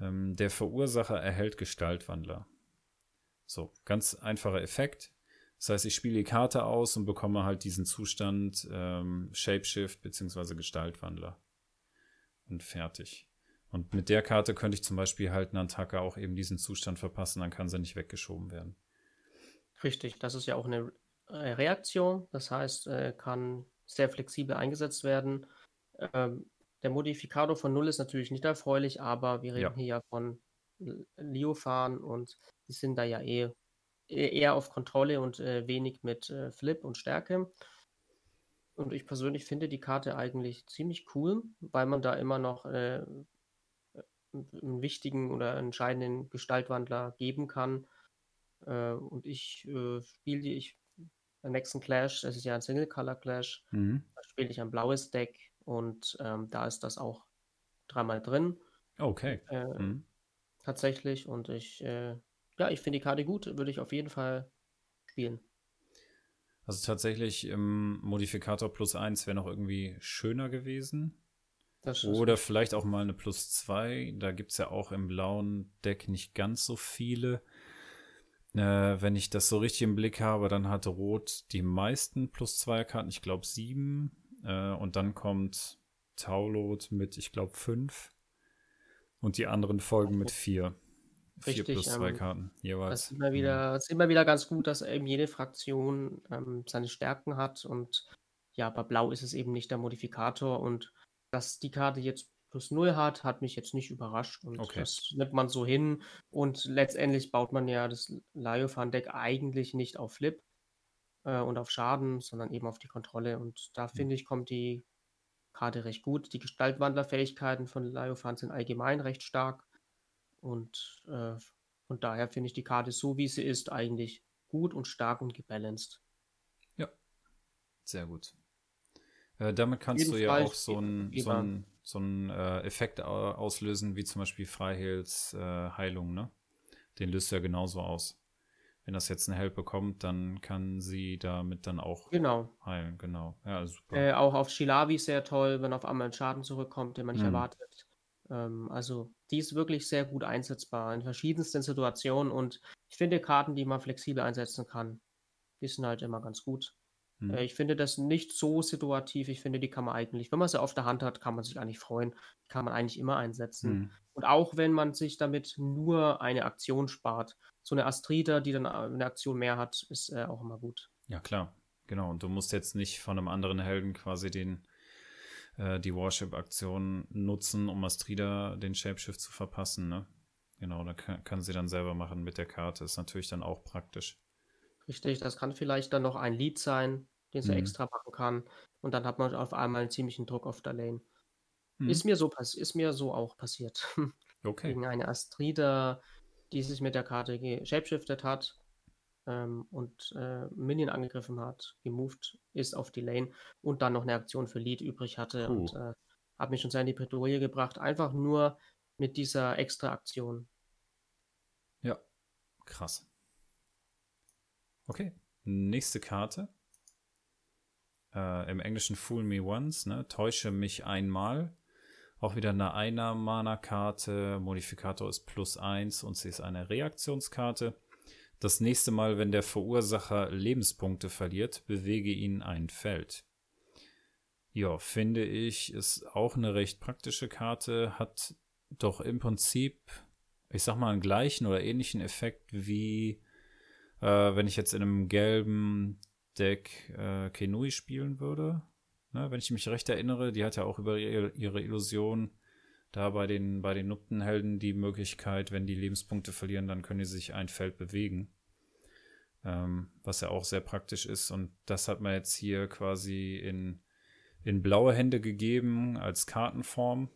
Ähm, der Verursacher erhält Gestaltwandler. So, ganz einfacher Effekt. Das heißt, ich spiele die Karte aus und bekomme halt diesen Zustand ähm, Shapeshift bzw. Gestaltwandler. Und fertig. Und mit der Karte könnte ich zum Beispiel halt Nantaka auch eben diesen Zustand verpassen, dann kann sie nicht weggeschoben werden. Richtig, das ist ja auch eine äh, Reaktion, das heißt, äh, kann sehr flexibel eingesetzt werden. Ähm, der Modifikator von 0 ist natürlich nicht erfreulich, aber wir Ja. reden hier ja von Leofan und die sind da ja eh eh- eher auf Kontrolle und äh, wenig mit Flip und Stärke. Und ich persönlich finde die Karte eigentlich ziemlich cool, weil man da immer noch einen wichtigen oder entscheidenden Gestaltwandler geben kann. Äh, und ich äh, spiele die, ich, beim nächsten Clash, das ist ja ein Single-Color-Clash, Mhm. da spiele ich ein blaues Deck und ähm, da ist das auch dreimal drin. Okay. Äh, Mhm. tatsächlich. Und ich, äh, ja, ich finde die Karte gut, würde ich auf jeden Fall spielen. Also tatsächlich im Modifikator plus 1 wäre noch irgendwie schöner gewesen. Oder vielleicht auch mal eine plus 2. Da gibt es ja auch im blauen Deck nicht ganz so viele. Äh, wenn ich das so richtig im Blick habe, dann hat Rot die meisten plus 2 Karten, ich glaube 7. Äh, und dann kommt Taulot mit, ich glaube, 5. Und die anderen folgen mit 4. 4 Richtig, plus 2 ähm, Karten Das jeweils. ist immer Mhm. wieder, das ist immer wieder ganz gut, dass eben jede Fraktion ähm, seine Stärken hat. Und ja, bei Blau ist es eben nicht der Modifikator. Und dass die Karte jetzt plus 0 hat, hat mich jetzt nicht überrascht. Und Okay. das nimmt man so hin. Und letztendlich baut man ja das Leofan-Deck eigentlich nicht auf Flip äh, und auf Schaden, sondern eben auf die Kontrolle. Und da Mhm. finde ich, kommt die Karte recht gut. Die Gestaltwandlerfähigkeiten von Leofan sind allgemein recht stark. Und äh, von daher finde ich die Karte so, wie sie ist, eigentlich gut und stark und gebalanced. Ja, sehr gut. Äh, damit kannst du ja auch so einen so ein, so ein, äh, Effekt au- auslösen, wie zum Beispiel Freiheels äh, Heilung, ne? Den löst du ja genauso aus. Wenn das jetzt eine Help bekommt, dann kann sie damit dann auch Genau. heilen, genau. Ja, super. Äh, auch auf Shilavi sehr toll, wenn auf einmal ein Schaden zurückkommt, den man nicht Mhm. erwartet. Ähm, also die ist wirklich sehr gut einsetzbar in verschiedensten Situationen und ich finde Karten, die man flexibel einsetzen kann, die sind halt immer ganz gut. Äh, ich finde das nicht so situativ. Ich finde, die kann man eigentlich, wenn man sie auf der Hand hat, kann man sich eigentlich freuen. Die kann man eigentlich immer einsetzen. Mhm. Und auch wenn man sich damit nur eine Aktion spart. So eine Astrida, die dann äh, eine Aktion mehr hat, ist äh, auch immer gut. Ja, klar. Genau. Und du musst jetzt nicht von einem anderen Helden quasi den, äh, die Warship-Aktion nutzen, um Astrida den Shapeshift zu verpassen, ne? Genau, da kann, kann sie dann selber machen mit der Karte. Ist natürlich dann auch praktisch. Richtig, das kann vielleicht dann noch ein Lead sein, den sie Mhm. extra machen kann. Und dann hat man auf einmal einen ziemlichen Druck auf der Lane. Mhm. Ist mir so pass ist mir so auch passiert. Okay. Gegen eine Astrida, die sich mit der Karte shapeshifted hat ähm, und äh, Minion angegriffen hat, gemoved ist auf die Lane und dann noch eine Aktion für Lead übrig hatte Puh. und äh, hat mich schon sehr in die Bredouille gebracht, einfach nur mit dieser extra Aktion. Ja, krass. Okay, nächste Karte. Äh, Im Englischen Fool Me Once, ne? Täusche mich einmal. Auch wieder eine Einer-Mana-Karte. Modifikator ist plus eins und sie ist eine Reaktionskarte. Das nächste Mal, wenn der Verursacher Lebenspunkte verliert, bewege ihn ein Feld. Ja, finde ich, ist auch eine recht praktische Karte, hat doch im Prinzip, ich sag mal, einen gleichen oder ähnlichen Effekt wie äh, wenn ich jetzt in einem gelben Deck äh, Kenui spielen würde. Ne, wenn ich mich recht erinnere, die hat ja auch über ihre, Illusion da bei den, bei den Nuptenhelden die Möglichkeit, wenn die Lebenspunkte verlieren, dann können die sich ein Feld bewegen. Ähm, was ja auch sehr praktisch ist. Und das hat man jetzt hier quasi in, in blaue Hände gegeben als Kartenform.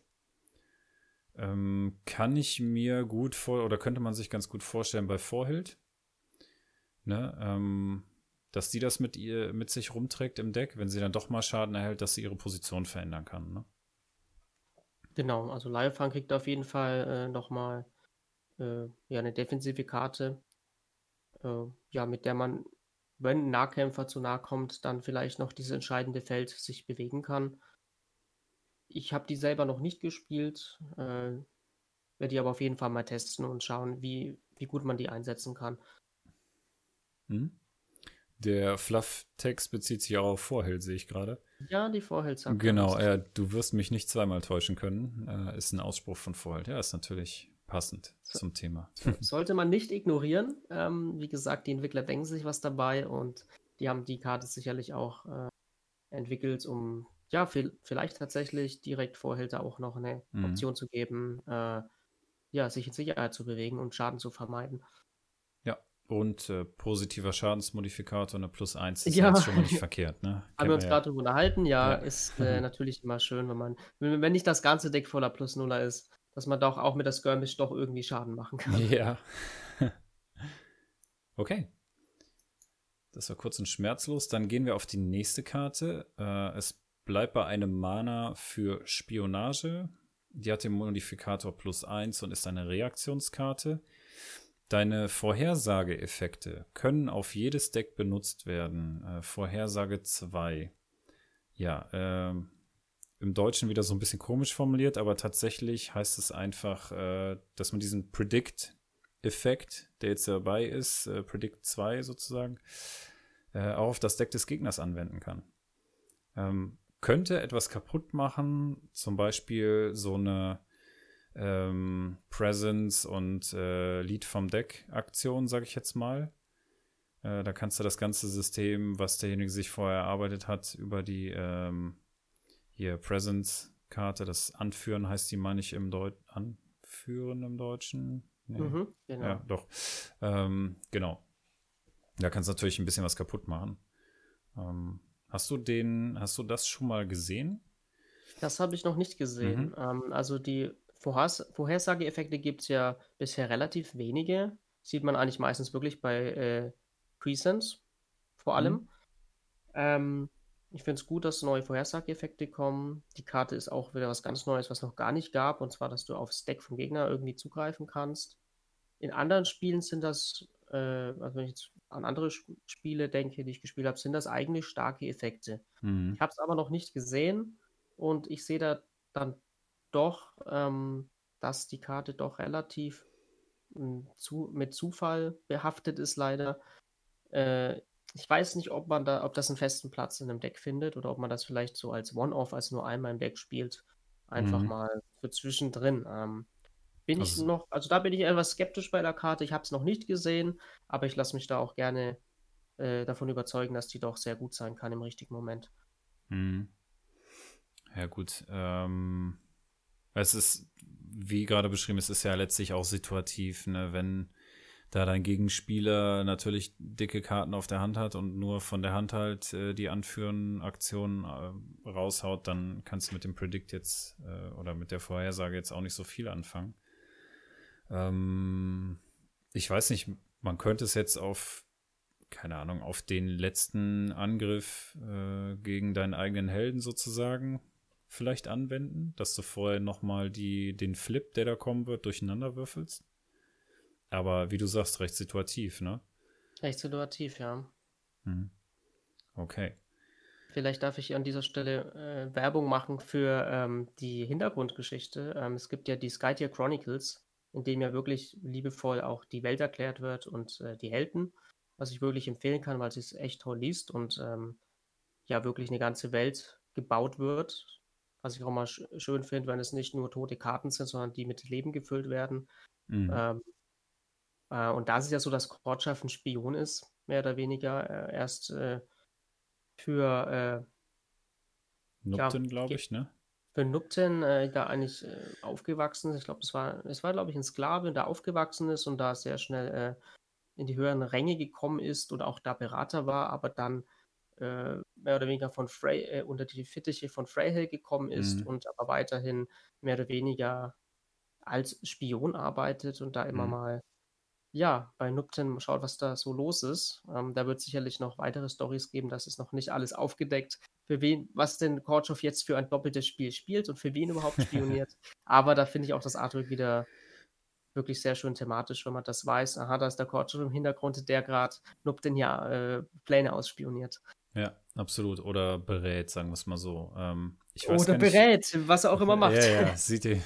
Ähm, kann ich mir gut vor, oder könnte man sich ganz gut vorstellen bei Vorhild. Ne? Ähm, dass die das mit ihr mit sich rumträgt im Deck, wenn sie dann doch mal Schaden erhält, dass sie ihre Position verändern kann. Ne? Genau, also Leifang kriegt auf jeden Fall äh, nochmal äh, ja, eine defensive Karte, äh, ja, mit der man, wenn ein Nahkämpfer zu nahe kommt, dann vielleicht noch dieses entscheidende Feld sich bewegen kann. Ich habe die selber noch nicht gespielt, äh, werde die aber auf jeden Fall mal testen und schauen, wie, wie gut man die einsetzen kann. Hm? Der Fluff-Text bezieht sich auch auf Vorheld, sehe ich gerade. Ja, die Vorheld sagt Genau, äh, du wirst mich nicht zweimal täuschen können, äh, ist ein Ausspruch von Vorheld. Ja, ist natürlich passend so, zum Thema. Sollte man nicht ignorieren. Ähm, wie gesagt, die Entwickler denken sich was dabei und die haben die Karte sicherlich auch äh, entwickelt, um ja, vielleicht tatsächlich direkt Vorhälter auch noch eine mhm. Option zu geben, äh, ja, sich in Sicherheit zu bewegen und Schaden zu vermeiden. Und äh, positiver Schadensmodifikator, eine plus 1 ist ja. schon mal nicht verkehrt. Ne? Haben wir uns ja. gerade darüber unterhalten, ja, ja. ist äh, natürlich immer schön, wenn man, wenn nicht das ganze Deck voller plus Nuller ist, dass man doch auch mit der Skirmish doch irgendwie Schaden machen kann. Ja. okay. Das war kurz und schmerzlos. Dann gehen wir auf die nächste Karte. Äh, es bleibt bei einem Mana für Spionage. Die hat den Modifikator plus 1 und ist eine Reaktionskarte. Deine Vorhersageeffekte können auf jedes Deck benutzt werden. Äh, Vorhersage 2. Ja, äh, im Deutschen wieder so ein bisschen komisch formuliert, aber tatsächlich heißt es einfach, äh, dass man diesen Predict-Effekt, der jetzt dabei ist, äh, Predict 2 sozusagen, äh, auch auf das Deck des Gegners anwenden kann. Ähm, könnte etwas kaputt machen, zum Beispiel so eine ähm, Presence und äh, Lead vom Deck Aktion, sage ich jetzt mal. Äh, da kannst du das ganze System, was derjenige sich vorher erarbeitet hat, über die ähm, hier Presence-Karte, das Anführen heißt die, meine ich, im Deut Anführen im Deutschen. Nee. Mhm, genau. Ja, doch. Ähm, genau. Da kannst du natürlich ein bisschen was kaputt machen. Ähm, hast du den, hast du das schon mal gesehen? Das habe ich noch nicht gesehen. Mhm. Ähm, also die Vorhers Vorhersageeffekte gibt es ja bisher relativ wenige. Sieht man eigentlich meistens wirklich bei äh, Presence vor allem. Mhm. Ähm, ich finde es gut, dass neue Vorhersageeffekte kommen. Die Karte ist auch wieder was ganz Neues, was noch gar nicht gab, und zwar, dass du aufs Deck vom Gegner irgendwie zugreifen kannst. In anderen Spielen sind das, äh, also wenn ich jetzt an andere Spiele denke, die ich gespielt habe, sind das eigentlich starke Effekte. Mhm. Ich habe es aber noch nicht gesehen und ich sehe da dann doch, ähm, dass die Karte doch relativ hm, zu, mit Zufall behaftet ist, leider. Äh, ich weiß nicht, ob man da, ob das einen festen Platz in einem Deck findet oder ob man das vielleicht so als One-Off, als nur einmal im Deck spielt. Einfach mhm. mal für zwischendrin. Ähm, bin also, ich noch, also da bin ich etwas skeptisch bei der Karte. Ich habe es noch nicht gesehen, aber ich lasse mich da auch gerne äh, davon überzeugen, dass die doch sehr gut sein kann im richtigen Moment. Mhm. Ja, gut. Ähm, es ist, wie gerade beschrieben, es ist ja letztlich auch situativ, ne? wenn da dein Gegenspieler natürlich dicke Karten auf der Hand hat und nur von der Hand halt äh, die anführen Aktionen äh, raushaut, dann kannst du mit dem Predict jetzt äh, oder mit der Vorhersage jetzt auch nicht so viel anfangen. Ähm, ich weiß nicht, man könnte es jetzt auf, keine Ahnung, auf den letzten Angriff äh, gegen deinen eigenen Helden sozusagen vielleicht anwenden, dass du vorher nochmal den Flip, der da kommen wird, durcheinander würfelst. Aber wie du sagst, recht situativ, ne? Recht situativ, ja. Hm. Okay. Vielleicht darf ich an dieser Stelle äh, Werbung machen für ähm, die Hintergrundgeschichte. Ähm, es gibt ja die Skytier Chronicles, in dem ja wirklich liebevoll auch die Welt erklärt wird und äh, die Helden, was ich wirklich empfehlen kann, weil es echt toll liest und ähm, ja wirklich eine ganze Welt gebaut wird. Was ich auch mal sch schön finde, wenn es nicht nur tote Karten sind, sondern die mit Leben gefüllt werden. Mhm. Ähm, äh, und da ist es ja so, dass Kortschaft ein Spion ist, mehr oder weniger. Äh, erst äh, für äh, Nupten, ja, glaube ich, ne? Für Nupten äh, da eigentlich äh, aufgewachsen ist. Ich glaube, es war, es war, glaube ich, ein Sklave, der aufgewachsen ist und da sehr schnell äh, in die höheren Ränge gekommen ist und auch da Berater war, aber dann äh, mehr oder weniger von Frey, äh, unter die Fittiche von Freyhill gekommen ist mhm. und aber weiterhin mehr oder weniger als Spion arbeitet und da immer mhm. mal ja, bei Nupten schaut, was da so los ist. Ähm, da wird sicherlich noch weitere Stories geben, das ist noch nicht alles aufgedeckt, für wen, was denn Kortschov jetzt für ein doppeltes Spiel spielt und für wen überhaupt spioniert. Aber da finde ich auch das Artwork wieder wirklich sehr schön thematisch, wenn man das weiß. Aha, da ist der Kortschov im Hintergrund, der gerade Nupten ja äh, Pläne ausspioniert. Ja, absolut. Oder berät, sagen wir es mal so. Ähm, Oder berät, was er auch immer macht. Ja, ja, sieht ihr.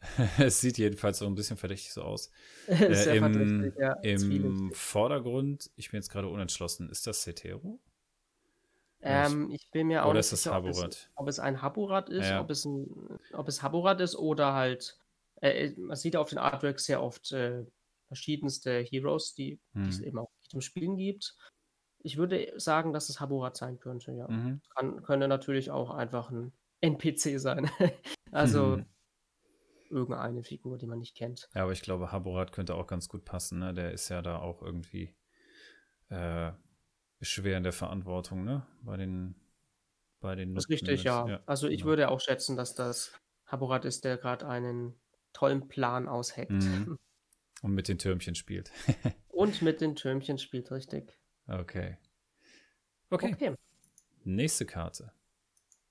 es sieht jedenfalls so ein bisschen verdächtig so aus. Äh, Im ja, im Vordergrund, ich bin jetzt gerade unentschlossen, ist das Cetero? Ähm, ich bin mir auch oder ist das sicher? Ob es, ob es ein Haburat ist, ja. ob, es ein, ob es Haburat ist oder halt, äh, äh man sieht auf den Artworks sehr oft äh, verschiedenste Heroes, die, hm. es eben auch zum Spielen gibt. Ich würde sagen, dass es Haburat sein könnte, ja. Mhm. Kann, könnte natürlich auch einfach ein NPC sein. also mhm irgendeine Figur, die man nicht kennt. Ja, aber ich glaube, Haborat könnte auch ganz gut passen. Ne? Der ist ja da auch irgendwie äh, schwer in der Verantwortung, ne? Bei den bei den Das ist richtig, ja. ja. Also ich genau. würde auch schätzen, dass das Haborat ist, der gerade einen tollen Plan ausheckt. Mhm. Und mit den Türmchen spielt. Und mit den Türmchen spielt, richtig. Okay. Okay. okay. Nächste Karte.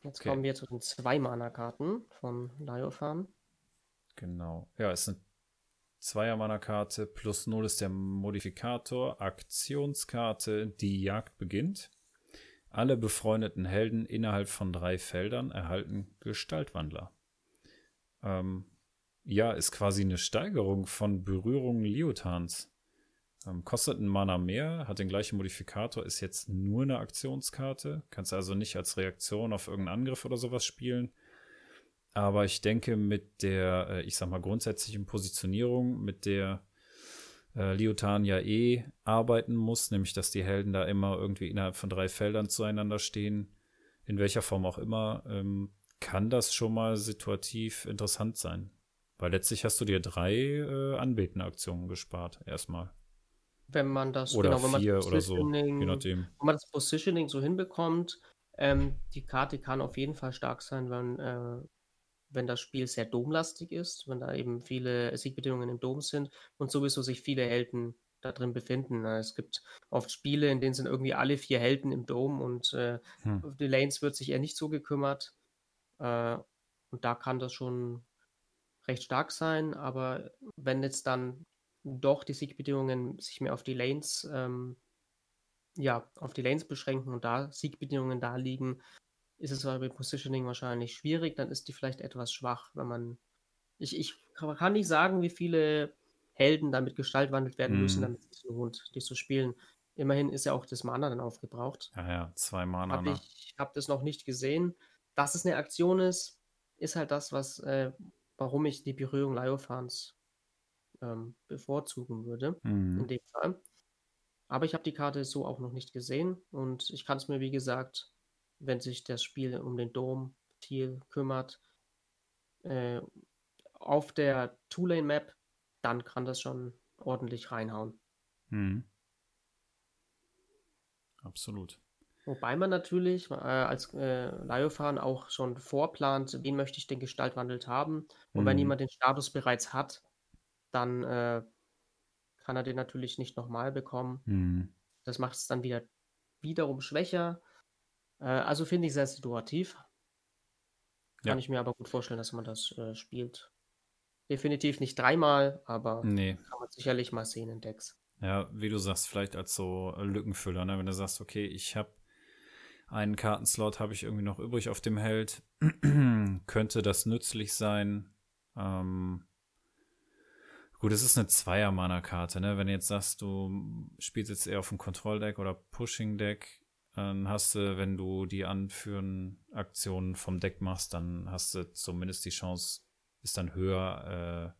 Jetzt okay. kommen wir zu den zwei Mana-Karten von Leofan. Genau. Ja, ist eine Zweier-Mana-Karte. Plus 0 ist der Modifikator. Aktionskarte. Die Jagd beginnt. Alle befreundeten Helden innerhalb von drei Feldern erhalten Gestaltwandler. Ähm, ja, ist quasi eine Steigerung von Berührungen Liotans. Ähm, kostet ein Mana mehr, hat den gleichen Modifikator, ist jetzt nur eine Aktionskarte. Kannst also nicht als Reaktion auf irgendeinen Angriff oder sowas spielen. Aber ich denke, mit der, äh, ich sag mal, grundsätzlichen Positionierung, mit der äh, Liotan ja eh arbeiten muss, nämlich dass die Helden da immer irgendwie innerhalb von drei Feldern zueinander stehen, in welcher Form auch immer, ähm, kann das schon mal situativ interessant sein. Weil letztlich hast du dir drei äh, Anbeten-Aktionen gespart, erstmal. Wenn man das, oder genau, wenn vier man oder so, je nachdem. Wenn man das Positioning so hinbekommt, ähm, die Karte kann auf jeden Fall stark sein, wenn äh, wenn das Spiel sehr domlastig ist, wenn da eben viele Siegbedingungen im Dom sind und sowieso sich viele Helden da drin befinden. Es gibt oft Spiele, in denen sind irgendwie alle vier Helden im Dom und äh, hm. die Lanes wird sich eher nicht so gekümmert. Äh, und da kann das schon recht stark sein, aber wenn jetzt dann doch die Siegbedingungen sich mehr auf die Lanes ähm, ja, auf die Lanes beschränken und da Siegbedingungen da liegen, ist es bei Positioning wahrscheinlich schwierig, dann ist die vielleicht etwas schwach, wenn man. Ich, ich kann nicht sagen, wie viele Helden damit gestaltwandelt werden mm. müssen, damit es lohnt, die zu spielen. Immerhin ist ja auch das Mana dann aufgebraucht. Ja, ja, zwei Mana. Hab ich habe das noch nicht gesehen. Dass es eine Aktion ist, ist halt das, was, äh, warum ich die Berührung Leofans ähm, bevorzugen würde. Mm. In dem Fall. Aber ich habe die Karte so auch noch nicht gesehen und ich kann es mir, wie gesagt, wenn sich das Spiel um den Dom viel kümmert, äh, auf der Two-Lane-Map, dann kann das schon ordentlich reinhauen. Mhm. Absolut. Wobei man natürlich äh, als äh, Leofan auch schon vorplant, wen möchte ich denn gestaltwandelt haben. Und mhm. wenn jemand den Status bereits hat, dann äh, kann er den natürlich nicht nochmal bekommen. Mhm. Das macht es dann wieder wiederum schwächer. Äh, also finde ich sehr situativ. Kann Ja. ich mir aber gut vorstellen, dass man das äh, spielt. Definitiv nicht dreimal, aber Nee. kann man sicherlich mal sehen in Decks. Ja, wie du sagst, vielleicht als so Lückenfüller, ne? Wenn du sagst, okay, ich habe einen Kartenslot, habe ich irgendwie noch übrig auf dem Held, könnte das nützlich sein. Ähm, gut, es ist eine Zweier-Mana-Karte, ne? Wenn du jetzt sagst, du spielst jetzt eher auf dem Control-Deck oder Pushing-Deck, dann hast du, wenn du die anführen Aktionen vom Deck machst, dann hast du zumindest die Chance, ist dann höher, äh,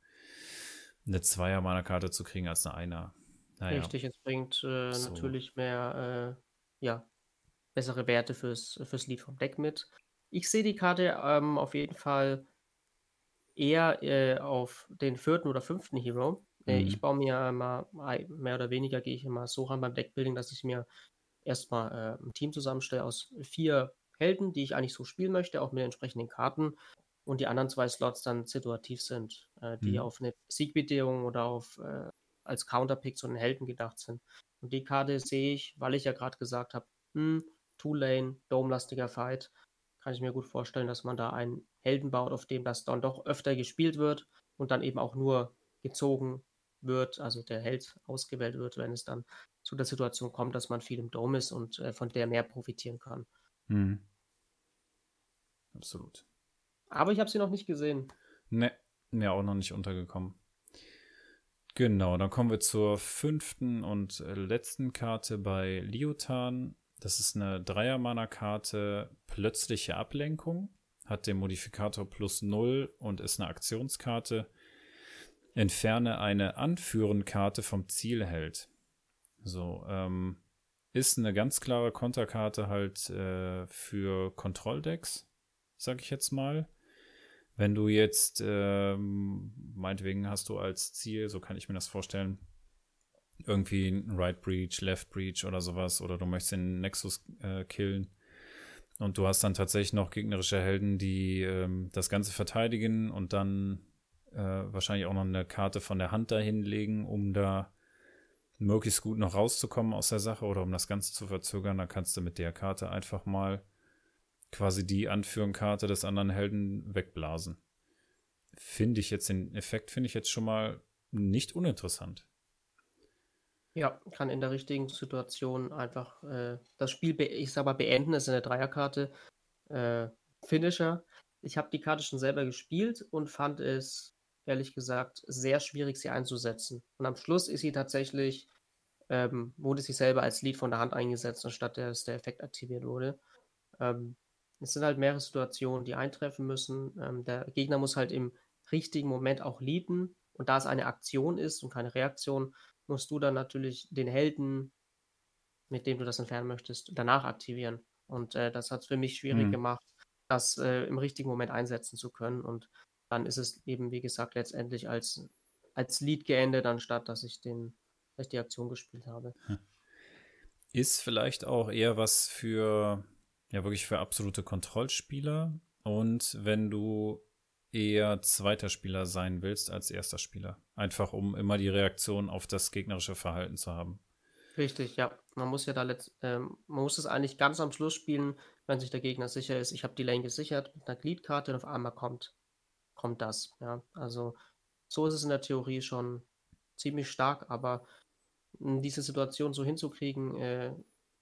eine Zweier-Mana-Karte zu kriegen als eine Einer. Naja. Richtig, es bringt äh, So. natürlich mehr, äh, ja, bessere Werte fürs, fürs Lied vom Deck mit. Ich sehe die Karte ähm, auf jeden Fall eher äh, auf den vierten oder fünften Hero. Äh, Mhm. ich baue mir immer, mehr oder weniger gehe ich immer so ran beim Deckbuilding, dass ich mir erstmal äh, ein Team zusammenstelle aus vier Helden, die ich eigentlich so spielen möchte, auch mit entsprechenden Karten. Und die anderen zwei Slots dann situativ sind, äh, die Mhm. auf eine Siegbedingung oder auf äh, als Counterpick zu einen Helden gedacht sind. Und die Karte sehe ich, weil ich ja gerade gesagt habe, hm, Two-Lane, Dome-lastiger Fight, kann ich mir gut vorstellen, dass man da einen Helden baut, auf dem das dann doch öfter gespielt wird und dann eben auch nur gezogen wird, also der Held ausgewählt wird, wenn es dann zu der Situation kommt, dass man viel im Dome ist und äh, von der mehr profitieren kann. Mhm. Absolut. Aber ich habe sie noch nicht gesehen. Ne, mir auch noch nicht untergekommen. Genau, dann kommen wir zur fünften und äh, letzten Karte bei Liotan. Das ist eine Dreier-Mana-Karte, plötzliche Ablenkung, hat den Modifikator plus 0 und ist eine Aktionskarte. Entferne eine Anführen-Karte vom Zielheld. So, ähm, ist eine ganz klare Konterkarte halt äh, für Kontrolldecks, sag ich jetzt mal. Wenn du jetzt, ähm, meinetwegen hast du als Ziel, so kann ich mir das vorstellen, irgendwie ein Right Breach, Left Breach oder sowas, oder du möchtest den Nexus äh, killen und du hast dann tatsächlich noch gegnerische Helden, die ähm, das Ganze verteidigen und dann äh, wahrscheinlich auch noch eine Karte von der Hand dahin legen, um da möglichst gut noch rauszukommen aus der Sache oder um das Ganze zu verzögern, dann kannst du mit der Karte einfach mal quasi die Anführenkarte des anderen Helden wegblasen. Finde ich jetzt den Effekt, finde ich jetzt schon mal nicht uninteressant. Ja, kann in der richtigen Situation einfach äh, das Spiel, ich sag mal, beenden. Ist eine Dreierkarte. Äh, Finisher. Ich habe die Karte schon selber gespielt und fand es, ehrlich gesagt, sehr schwierig, sie einzusetzen. Und am Schluss ist sie tatsächlich, ähm, wurde sie selber als Lead von der Hand eingesetzt, anstatt dass der Effekt aktiviert wurde. Ähm, es sind halt mehrere Situationen, die eintreffen müssen. Ähm, der Gegner muss halt im richtigen Moment auch leaden. Und da es eine Aktion ist und keine Reaktion, musst du dann natürlich den Helden, mit dem du das entfernen möchtest, danach aktivieren. Und äh, das hat es für mich schwierig Hm. gemacht, das äh, im richtigen Moment einsetzen zu können. Und dann ist es eben, wie gesagt, letztendlich als, als Lead geendet, anstatt dass ich den, dass ich die Aktion gespielt habe. Ist vielleicht auch eher was für, ja, wirklich für absolute Kontrollspieler. Und wenn du eher zweiter Spieler sein willst als erster Spieler. Einfach um immer die Reaktion auf das gegnerische Verhalten zu haben. Richtig, ja. Man muss ja da letzt, ähm, man muss es eigentlich ganz am Schluss spielen, wenn sich der Gegner sicher ist. Ich habe die Lane gesichert mit einer Gliedkarte und auf einmal kommt, kommt das. Ja, also so ist es in der Theorie schon ziemlich stark, aber diese Situation so hinzukriegen äh,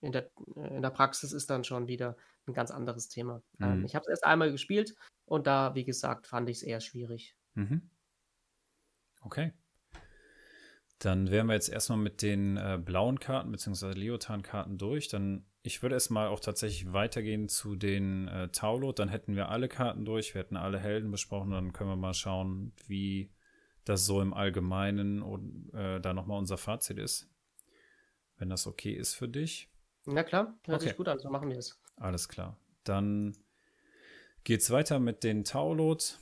in, der, äh, in der Praxis ist dann schon wieder ein ganz anderes Thema. Ähm, Mhm. ich habe es erst einmal gespielt und da, wie gesagt, fand ich es eher schwierig. Mhm. Okay. Dann wären wir jetzt erstmal mit den äh, blauen Karten bzw. Leotan-Karten durch. Dann, ich würde erstmal auch tatsächlich weitergehen zu den äh, Taulot. Dann hätten wir alle Karten durch, wir hätten alle Helden besprochen. Dann können wir mal schauen, wie das so im Allgemeinen und äh, da nochmal unser Fazit ist. Wenn das okay ist für dich. Na klar, hört Okay. sich gut an, so machen wir es. Alles klar. Dann geht's weiter mit den Taulot.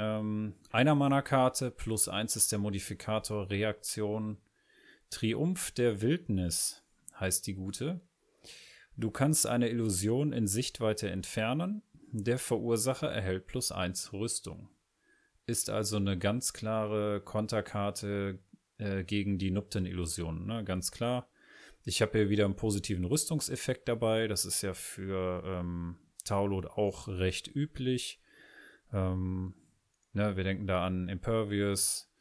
Ähm, einer Mana-Karte plus eins ist der Modifikator Reaktion. Triumph der Wildnis heißt die gute. Du kannst eine Illusion in Sichtweite entfernen. Der Verursacher erhält plus eins Rüstung. ist also eine ganz klare Konterkarte äh, gegen die Nupten-Illusionen, ne? ganz klar. Ich habe hier wieder einen positiven Rüstungseffekt dabei. Das ist ja für ähm, Taulot auch recht üblich. Ähm, ne, wir denken da an Impervious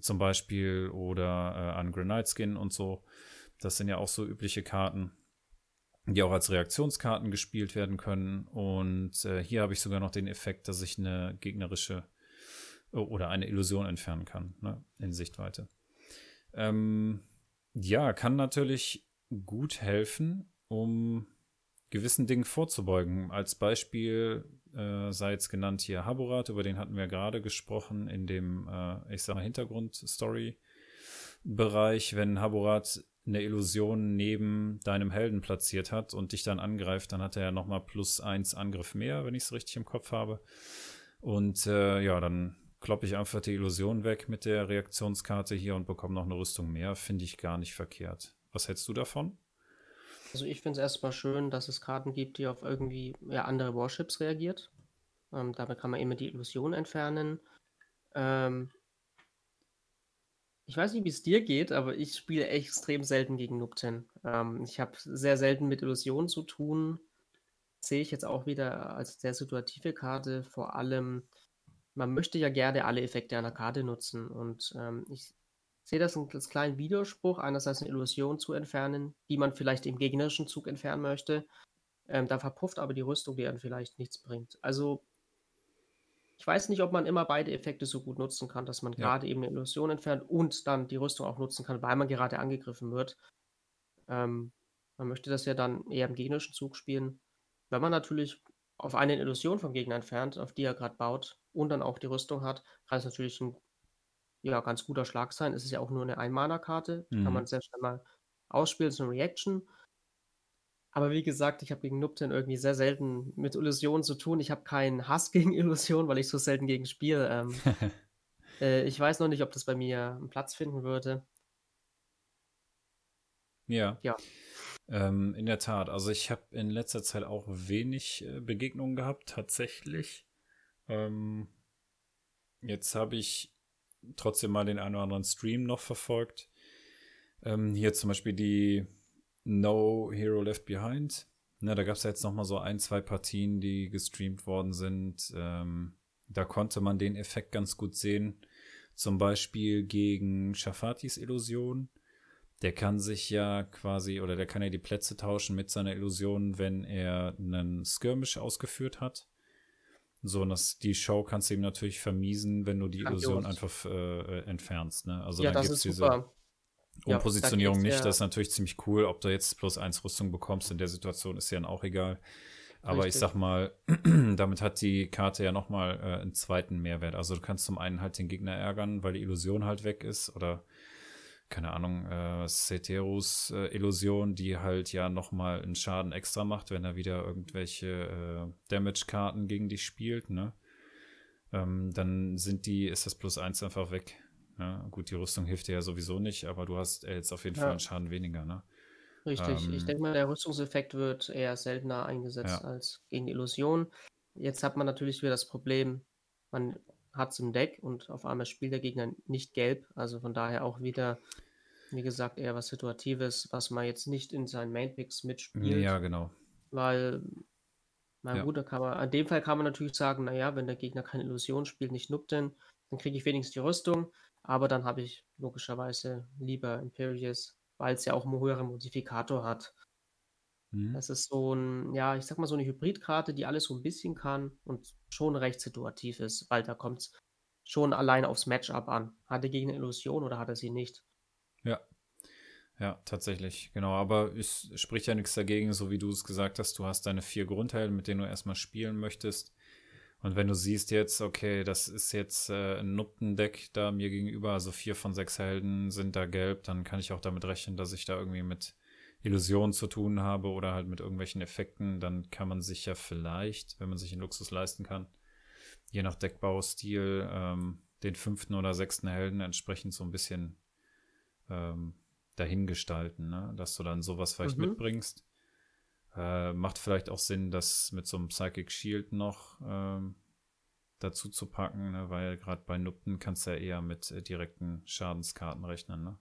zum Beispiel oder äh, an Granite Skin und so. Das sind ja auch so übliche Karten, die auch als Reaktionskarten gespielt werden können. Und äh, hier habe ich sogar noch den Effekt, dass ich eine gegnerische oder eine Illusion entfernen kann, ne, in Sichtweite. Ähm, ja, kann natürlich gut helfen, um gewissen Dingen vorzubeugen. Als Beispiel äh, sei jetzt genannt hier Haburat, über den hatten wir gerade gesprochen in dem, äh, ich sag mal, Hintergrund-Story-Bereich. Wenn Haburat eine Illusion neben deinem Helden platziert hat und dich dann angreift, dann hat er ja nochmal plus eins Angriff mehr, wenn ich es richtig im Kopf habe. Und äh, ja, dann kloppe ich einfach die Illusion weg mit der Reaktionskarte hier und bekomme noch eine Rüstung mehr. Finde ich gar nicht verkehrt. Was hältst du davon? Also ich finde es erstmal schön, dass es Karten gibt, die auf irgendwie ja, andere Warships reagiert. Ähm, damit kann man immer die Illusion entfernen. Ähm, ich weiß nicht, wie es dir geht, aber ich spiele extrem selten gegen Nupten. Ähm, ich habe sehr selten mit Illusionen zu tun. Sehe ich jetzt auch wieder als sehr situative Karte. Vor allem, man möchte ja gerne alle Effekte einer Karte nutzen. Und ähm, ich sehe das als kleinen Widerspruch, einerseits eine Illusion zu entfernen, die man vielleicht im gegnerischen Zug entfernen möchte. Ähm, da verpufft aber die Rüstung, die dann vielleicht nichts bringt. Also ich weiß nicht, ob man immer beide Effekte so gut nutzen kann, dass man ja. gerade eben eine Illusion entfernt und dann die Rüstung auch nutzen kann, weil man gerade angegriffen wird. Ähm, man möchte das ja dann eher im gegnerischen Zug spielen. Wenn man natürlich auf eine Illusion vom Gegner entfernt, auf die er gerade baut und dann auch die Rüstung hat, kann es natürlich ein ja, ganz guter Schlag sein. Es ist ja auch nur eine Ein-Mana-Karte, mhm. kann man sehr schnell mal ausspielen, so eine Reaction. Aber wie gesagt, ich habe gegen Nupten irgendwie sehr selten mit Illusionen zu tun. Ich habe keinen Hass gegen Illusionen, weil ich so selten gegen spiele. Ähm, äh, ich weiß noch nicht, ob das bei mir einen Platz finden würde. Ja. Ja. Ähm, in der Tat. Also ich habe in letzter Zeit auch wenig äh, Begegnungen gehabt, tatsächlich. Ähm, jetzt habe ich trotzdem mal den einen oder anderen Stream noch verfolgt. Ähm, hier zum Beispiel die No Hero Left Behind. Na, da gab es ja jetzt noch mal so ein, zwei Partien, die gestreamt worden sind. Ähm, da konnte man den Effekt ganz gut sehen. Zum Beispiel gegen Shafatis Illusion. Der kann sich ja quasi, oder der kann ja die Plätze tauschen mit seiner Illusion, wenn er einen Skirmish ausgeführt hat. So, und das, die Show kannst du ihm natürlich vermiesen, wenn du die Illusion einfach äh, entfernst. Ne? Also ja, dann gibt es diese. Umpositionierung ja, nicht. Ja. Das ist natürlich ziemlich cool. Ob du jetzt plus eins Rüstung bekommst in der Situation, ist ja dann auch egal. Aber Richtig. ich sag mal, damit hat die Karte ja nochmal äh, einen zweiten Mehrwert. Also du kannst zum einen halt den Gegner ärgern, weil die Illusion halt weg ist. Oder, keine Ahnung, äh, Ceterus äh, Illusion, die halt ja nochmal einen Schaden extra macht, wenn er wieder irgendwelche äh, Damage-Karten gegen dich spielt, ne? Ähm, dann sind die, ist das plus eins einfach weg. Ja, gut, die Rüstung hilft dir ja sowieso nicht, aber du hast jetzt auf jeden ja. Fall einen Schaden weniger, ne? Richtig. Ähm, ich denke mal, der Rüstungseffekt wird eher seltener eingesetzt ja. als gegen Illusion. Jetzt hat man natürlich wieder das Problem, man hat es im Deck und auf einmal spielt der Gegner nicht gelb. Also von daher auch wieder, wie gesagt, eher was Situatives, was man jetzt nicht in seinen Mainpicks mitspielt. Ja, genau. Weil, na ja. gut, da kann man, in dem Fall kann man natürlich sagen, naja, wenn der Gegner keine Illusion spielt, nicht Nupten, dann kriege ich wenigstens die Rüstung. Aber dann habe ich logischerweise lieber Imperius, weil es ja auch einen höheren Modifikator hat. Mhm. Das ist so ein, ja, ich sag mal so eine Hybridkarte, die alles so ein bisschen kann und schon recht situativ ist, weil da kommt es schon allein aufs Matchup an. Hat er gegen eine Illusion oder hat er sie nicht? Ja. Ja, tatsächlich, genau. Aber es spricht ja nichts dagegen, so wie du es gesagt hast. Du hast deine vier Grundhelden, mit denen du erstmal spielen möchtest. Und wenn du siehst jetzt, okay, das ist jetzt äh, ein Nuppendeck da mir gegenüber, also vier von sechs Helden sind da gelb, dann kann ich auch damit rechnen, dass ich da irgendwie mit Illusionen zu tun habe oder halt mit irgendwelchen Effekten. Dann kann man sich ja vielleicht, wenn man sich einen Luxus leisten kann, je nach Deckbaustil, ähm, den fünften oder sechsten Helden entsprechend so ein bisschen ähm, dahin gestalten, ne? dass du dann sowas vielleicht mhm. mitbringst. Äh, macht vielleicht auch Sinn, das mit so einem Psychic Shield noch ähm, dazu zu packen, ne? weil gerade bei Nupten kannst du ja eher mit äh, direkten Schadenskarten rechnen. Ne?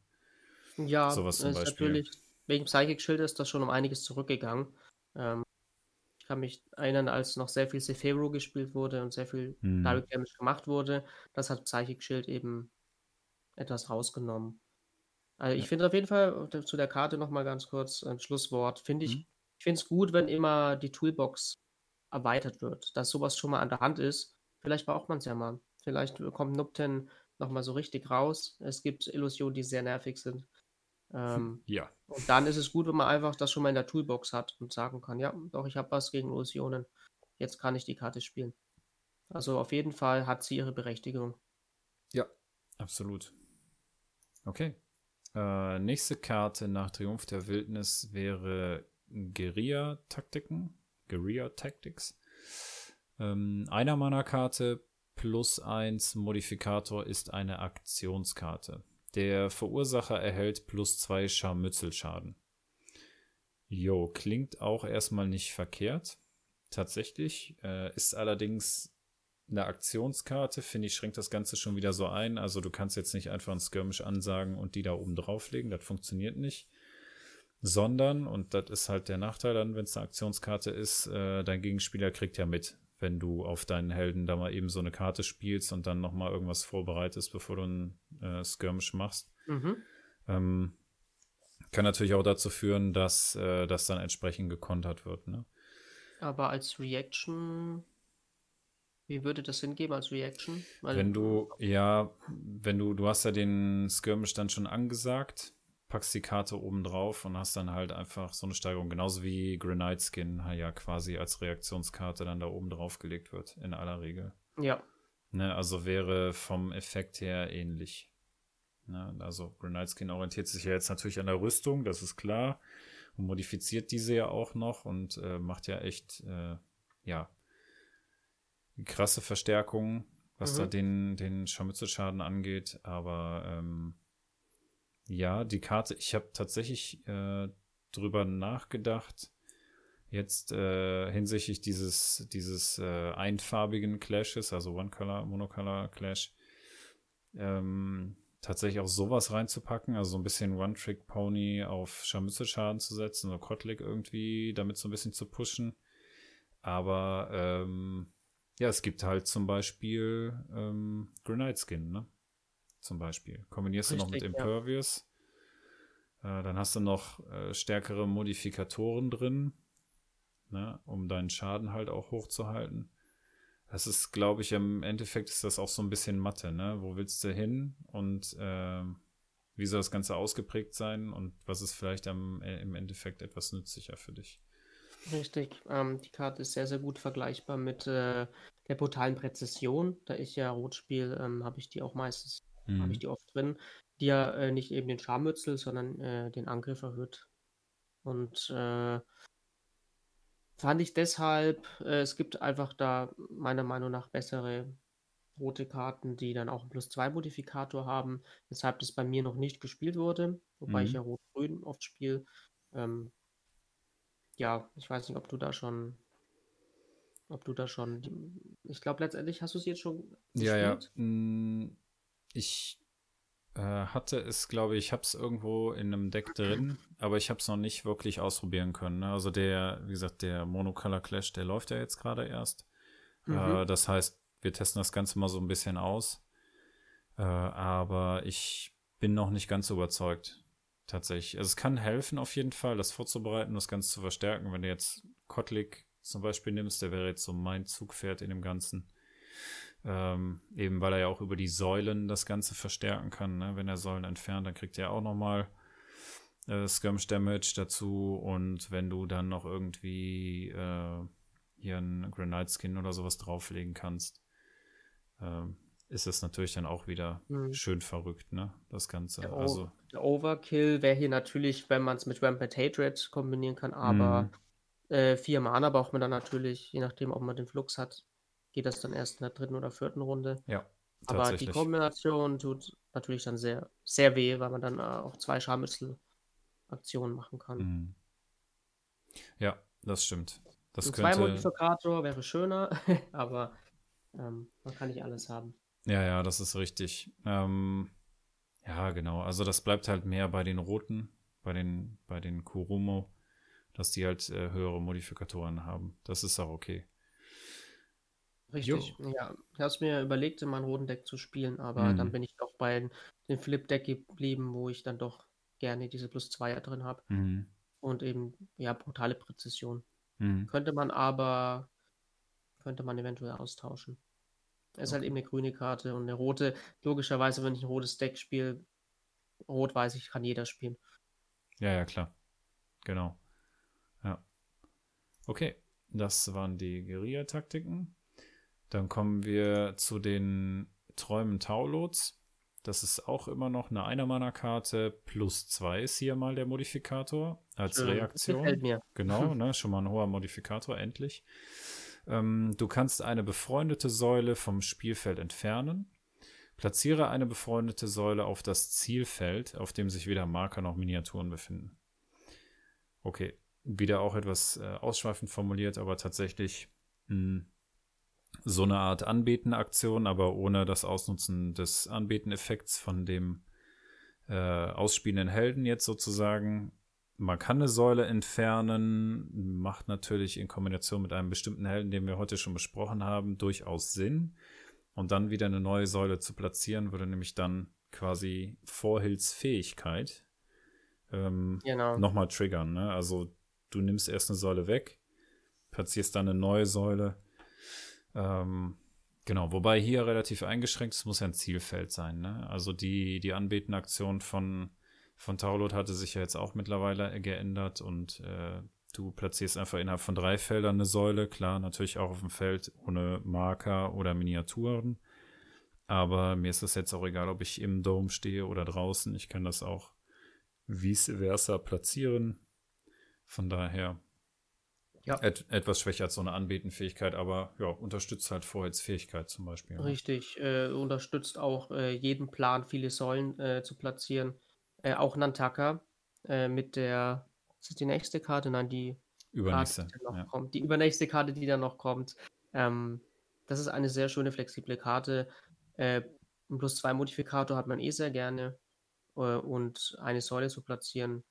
Ja, Sowas zum ist Beispiel. natürlich, wegen Psychic Shield ist das schon um einiges zurückgegangen. Ähm, ich kann mich erinnern, als noch sehr viel Sephiro gespielt wurde und sehr viel hm. Direct Damage gemacht wurde, das hat Psychic Shield eben etwas rausgenommen. Also ich ja. finde auf jeden Fall äh, zu der Karte nochmal ganz kurz ein Schlusswort. Finde ich, hm. ich finde es gut, wenn immer die Toolbox erweitert wird, dass sowas schon mal an der Hand ist. Vielleicht braucht man es ja mal. Vielleicht kommt Nupten nochmal so richtig raus. Es gibt Illusionen, die sehr nervig sind. Ähm, ja. Und dann ist es gut, wenn man einfach das schon mal in der Toolbox hat und sagen kann, ja, doch, ich habe was gegen Illusionen. Jetzt kann ich die Karte spielen. Also auf jeden Fall hat sie ihre Berechtigung. Ja, absolut. Okay. Äh, nächste Karte nach Triumph der Wildnis wäre Guerilla-Taktiken. Guerilla-Tactics. Ähm, einer meiner Karte plus eins Modifikator ist eine Aktionskarte. Der Verursacher erhält plus zwei Scharmützelschaden. Jo, klingt auch erstmal nicht verkehrt. Tatsächlich. Äh, ist allerdings eine Aktionskarte, finde ich, schränkt das Ganze schon wieder so ein. Also du kannst jetzt nicht einfach ein Skirmish ansagen und die da oben drauflegen. Das funktioniert nicht. Sondern, und das ist halt der Nachteil dann, wenn es eine Aktionskarte ist, äh, dein Gegenspieler kriegt ja mit wenn du auf deinen Helden da mal eben so eine Karte spielst und dann nochmal irgendwas vorbereitest, bevor du ein äh, Skirmish machst. Mhm. Ähm, kann natürlich auch dazu führen, dass äh, das dann entsprechend gekontert wird. Ne? Aber als Reaction, wie würde das hingeben als Reaction? Weil wenn du, ja, wenn du, du hast ja den Skirmish dann schon angesagt, packst die Karte oben drauf und hast dann halt einfach so eine Steigerung. Genauso wie Grenade Skin ja quasi als Reaktionskarte dann da oben drauf gelegt wird, in aller Regel. Ja. Ne, also wäre vom Effekt her ähnlich. Ne, also Grenade Skin orientiert sich ja jetzt natürlich an der Rüstung, das ist klar. Und modifiziert diese ja auch noch und äh, macht ja echt, äh, ja, krasse Verstärkungen, was mhm. da den, den Scharmützelschaden angeht. Aber ähm, ja, die Karte, ich habe tatsächlich äh, drüber nachgedacht, jetzt äh, hinsichtlich dieses, dieses äh, einfarbigen Clashes, also One-Color, Monocolor Clash, ähm, tatsächlich auch sowas reinzupacken, also so ein bisschen One-Trick-Pony auf Scharmützelschaden zu setzen, oder Kotlik irgendwie damit so ein bisschen zu pushen. Aber ähm, ja, es gibt halt zum Beispiel ähm, Grenade Skin, ne? Zum Beispiel. Kombinierst Richtig, du noch mit Impervious. Ja. Äh, dann hast du noch äh, stärkere Modifikatoren drin, ne, um deinen Schaden halt auch hochzuhalten. Das ist, glaube ich, im Endeffekt ist das auch so ein bisschen Mathe, ne? Wo willst du hin und äh, wie soll das Ganze ausgeprägt sein und was ist vielleicht am, äh, im Endeffekt etwas nützlicher für dich? Richtig. Ähm, die Karte ist sehr, sehr gut vergleichbar mit äh, der brutalen Präzision. Da ich ja Rot spiele, ähm, habe ich die auch meistens mhm. habe ich die oft drin, die ja äh, nicht eben den Scharmützel, sondern äh, den Angriff erhöht. Und äh, fand ich deshalb, äh, es gibt einfach da meiner Meinung nach bessere rote Karten, die dann auch einen plus 2 Modifikator haben, weshalb das bei mir noch nicht gespielt wurde, wobei mhm. ich ja Rot-Grün oft spiele. Ähm, ja, ich weiß nicht, ob du da schon ob du da schon. Ich glaube, letztendlich hast du es jetzt schon. Gespielt? Ja, ja. Ich äh, hatte es, glaube ich, ich habe es irgendwo in einem Deck drin, aber ich habe es noch nicht wirklich ausprobieren können. Ne? Also der, wie gesagt, der Monocolor Clash, der läuft ja jetzt gerade erst. Mhm. Äh, das heißt, wir testen das Ganze mal so ein bisschen aus. Äh, aber ich bin noch nicht ganz überzeugt. Tatsächlich. Also es kann helfen auf jeden Fall, das vorzubereiten, das Ganze zu verstärken. Wenn du jetzt Kotlik zum Beispiel nimmst, der wäre jetzt so mein Zugpferd in dem Ganzen. Ähm, eben weil er ja auch über die Säulen das Ganze verstärken kann. Ne? Wenn er Säulen entfernt, dann kriegt er auch nochmal äh, Skirmish Damage dazu. Und wenn du dann noch irgendwie äh, hier einen Granite Skin oder sowas drauflegen kannst, äh, ist es natürlich dann auch wieder mhm. schön verrückt, ne? Das Ganze. Der, also, der Overkill wäre hier natürlich, wenn man es mit Rampant Hatred kombinieren kann, aber mhm. äh, vier Mana braucht man dann natürlich, je nachdem, ob man den Flux hat, geht das dann erst in der dritten oder vierten Runde. Ja. Aber die Kombination tut natürlich dann sehr, sehr weh, weil man dann äh, auch zwei Scharmützel-Aktionen machen kann. Mhm. Ja, das stimmt. Das Ein könnte... Zwei Modifikator wäre schöner, aber Ähm, man kann nicht alles haben. Ja, ja, das ist richtig. Ähm, ja, genau. Also das bleibt halt mehr bei den Roten, bei den, bei den Kurumo, dass die halt äh, höhere Modifikatoren haben. Das ist auch okay. Richtig, jo. ja. Ich habe es mir überlegt, in meinem roten Deck zu spielen, aber mhm. dann bin ich doch bei dem Flip-Deck geblieben, wo ich dann doch gerne diese plus 2 drin habe. Mhm. Und eben, ja, brutale Präzision. Mhm. Könnte man aber, könnte man eventuell austauschen. Es ist halt eben eine grüne Karte und eine rote. Logischerweise, wenn ich ein rotes Deck spiele, rot weiß ich, kann jeder spielen. Ja, ja, klar. Genau. Ja. Okay, das waren die Guerilla-Taktiken. Dann kommen wir zu den Träumen Taulots. Das ist auch immer noch eine Einer-Mana-Karte. Plus zwei ist hier mal der Modifikator als Schön. Reaktion. Gefällt mir. Genau, ne, schon mal ein hoher Modifikator, endlich. Ähm, du kannst eine befreundete Säule vom Spielfeld entfernen. Platziere eine befreundete Säule auf das Zielfeld, auf dem sich weder Marker noch Miniaturen befinden. Okay, wieder auch etwas äh, ausschweifend formuliert, aber tatsächlich mh, hm, so eine Art Anbeten-Aktion, aber ohne das Ausnutzen des Anbeten-Effekts von dem äh, ausspielenden Helden jetzt sozusagen. Man kann eine Säule entfernen, macht natürlich in Kombination mit einem bestimmten Helden, den wir heute schon besprochen haben, durchaus Sinn. Und dann wieder eine neue Säule zu platzieren, würde nämlich dann quasi Vorhills Fähigkeit ähm, genau. nochmal triggern. Ne? Also du nimmst erst eine Säule weg, platzierst dann eine neue Säule ähm, genau, wobei hier relativ eingeschränkt, es muss ja ein Zielfeld sein. Ne? Also die, die Anbetenaktion von, von Taulot hatte sich ja jetzt auch mittlerweile geändert und äh, du platzierst einfach innerhalb von drei Feldern eine Säule. Klar, natürlich auch auf dem Feld ohne Marker oder Miniaturen. Aber mir ist es jetzt auch egal, ob ich im Dome stehe oder draußen. Ich kann das auch vice versa platzieren. Von daher ja. Et, etwas schwächer als so eine Anbetenfähigkeit, aber ja, unterstützt halt Vorheitsfähigkeit zum Beispiel. Ja. Richtig, äh, unterstützt auch äh, jeden Plan, viele Säulen äh, zu platzieren. Äh, auch Nantaka äh, mit der, ist das die nächste Karte? Nein, die übernächste. Karte, die, noch ja. kommt. die übernächste Karte, die dann noch kommt. Ähm, das ist eine sehr schöne, flexible Karte. Äh, ein plus zwei Modifikator hat man eh sehr gerne. und eine Säule zu platzieren,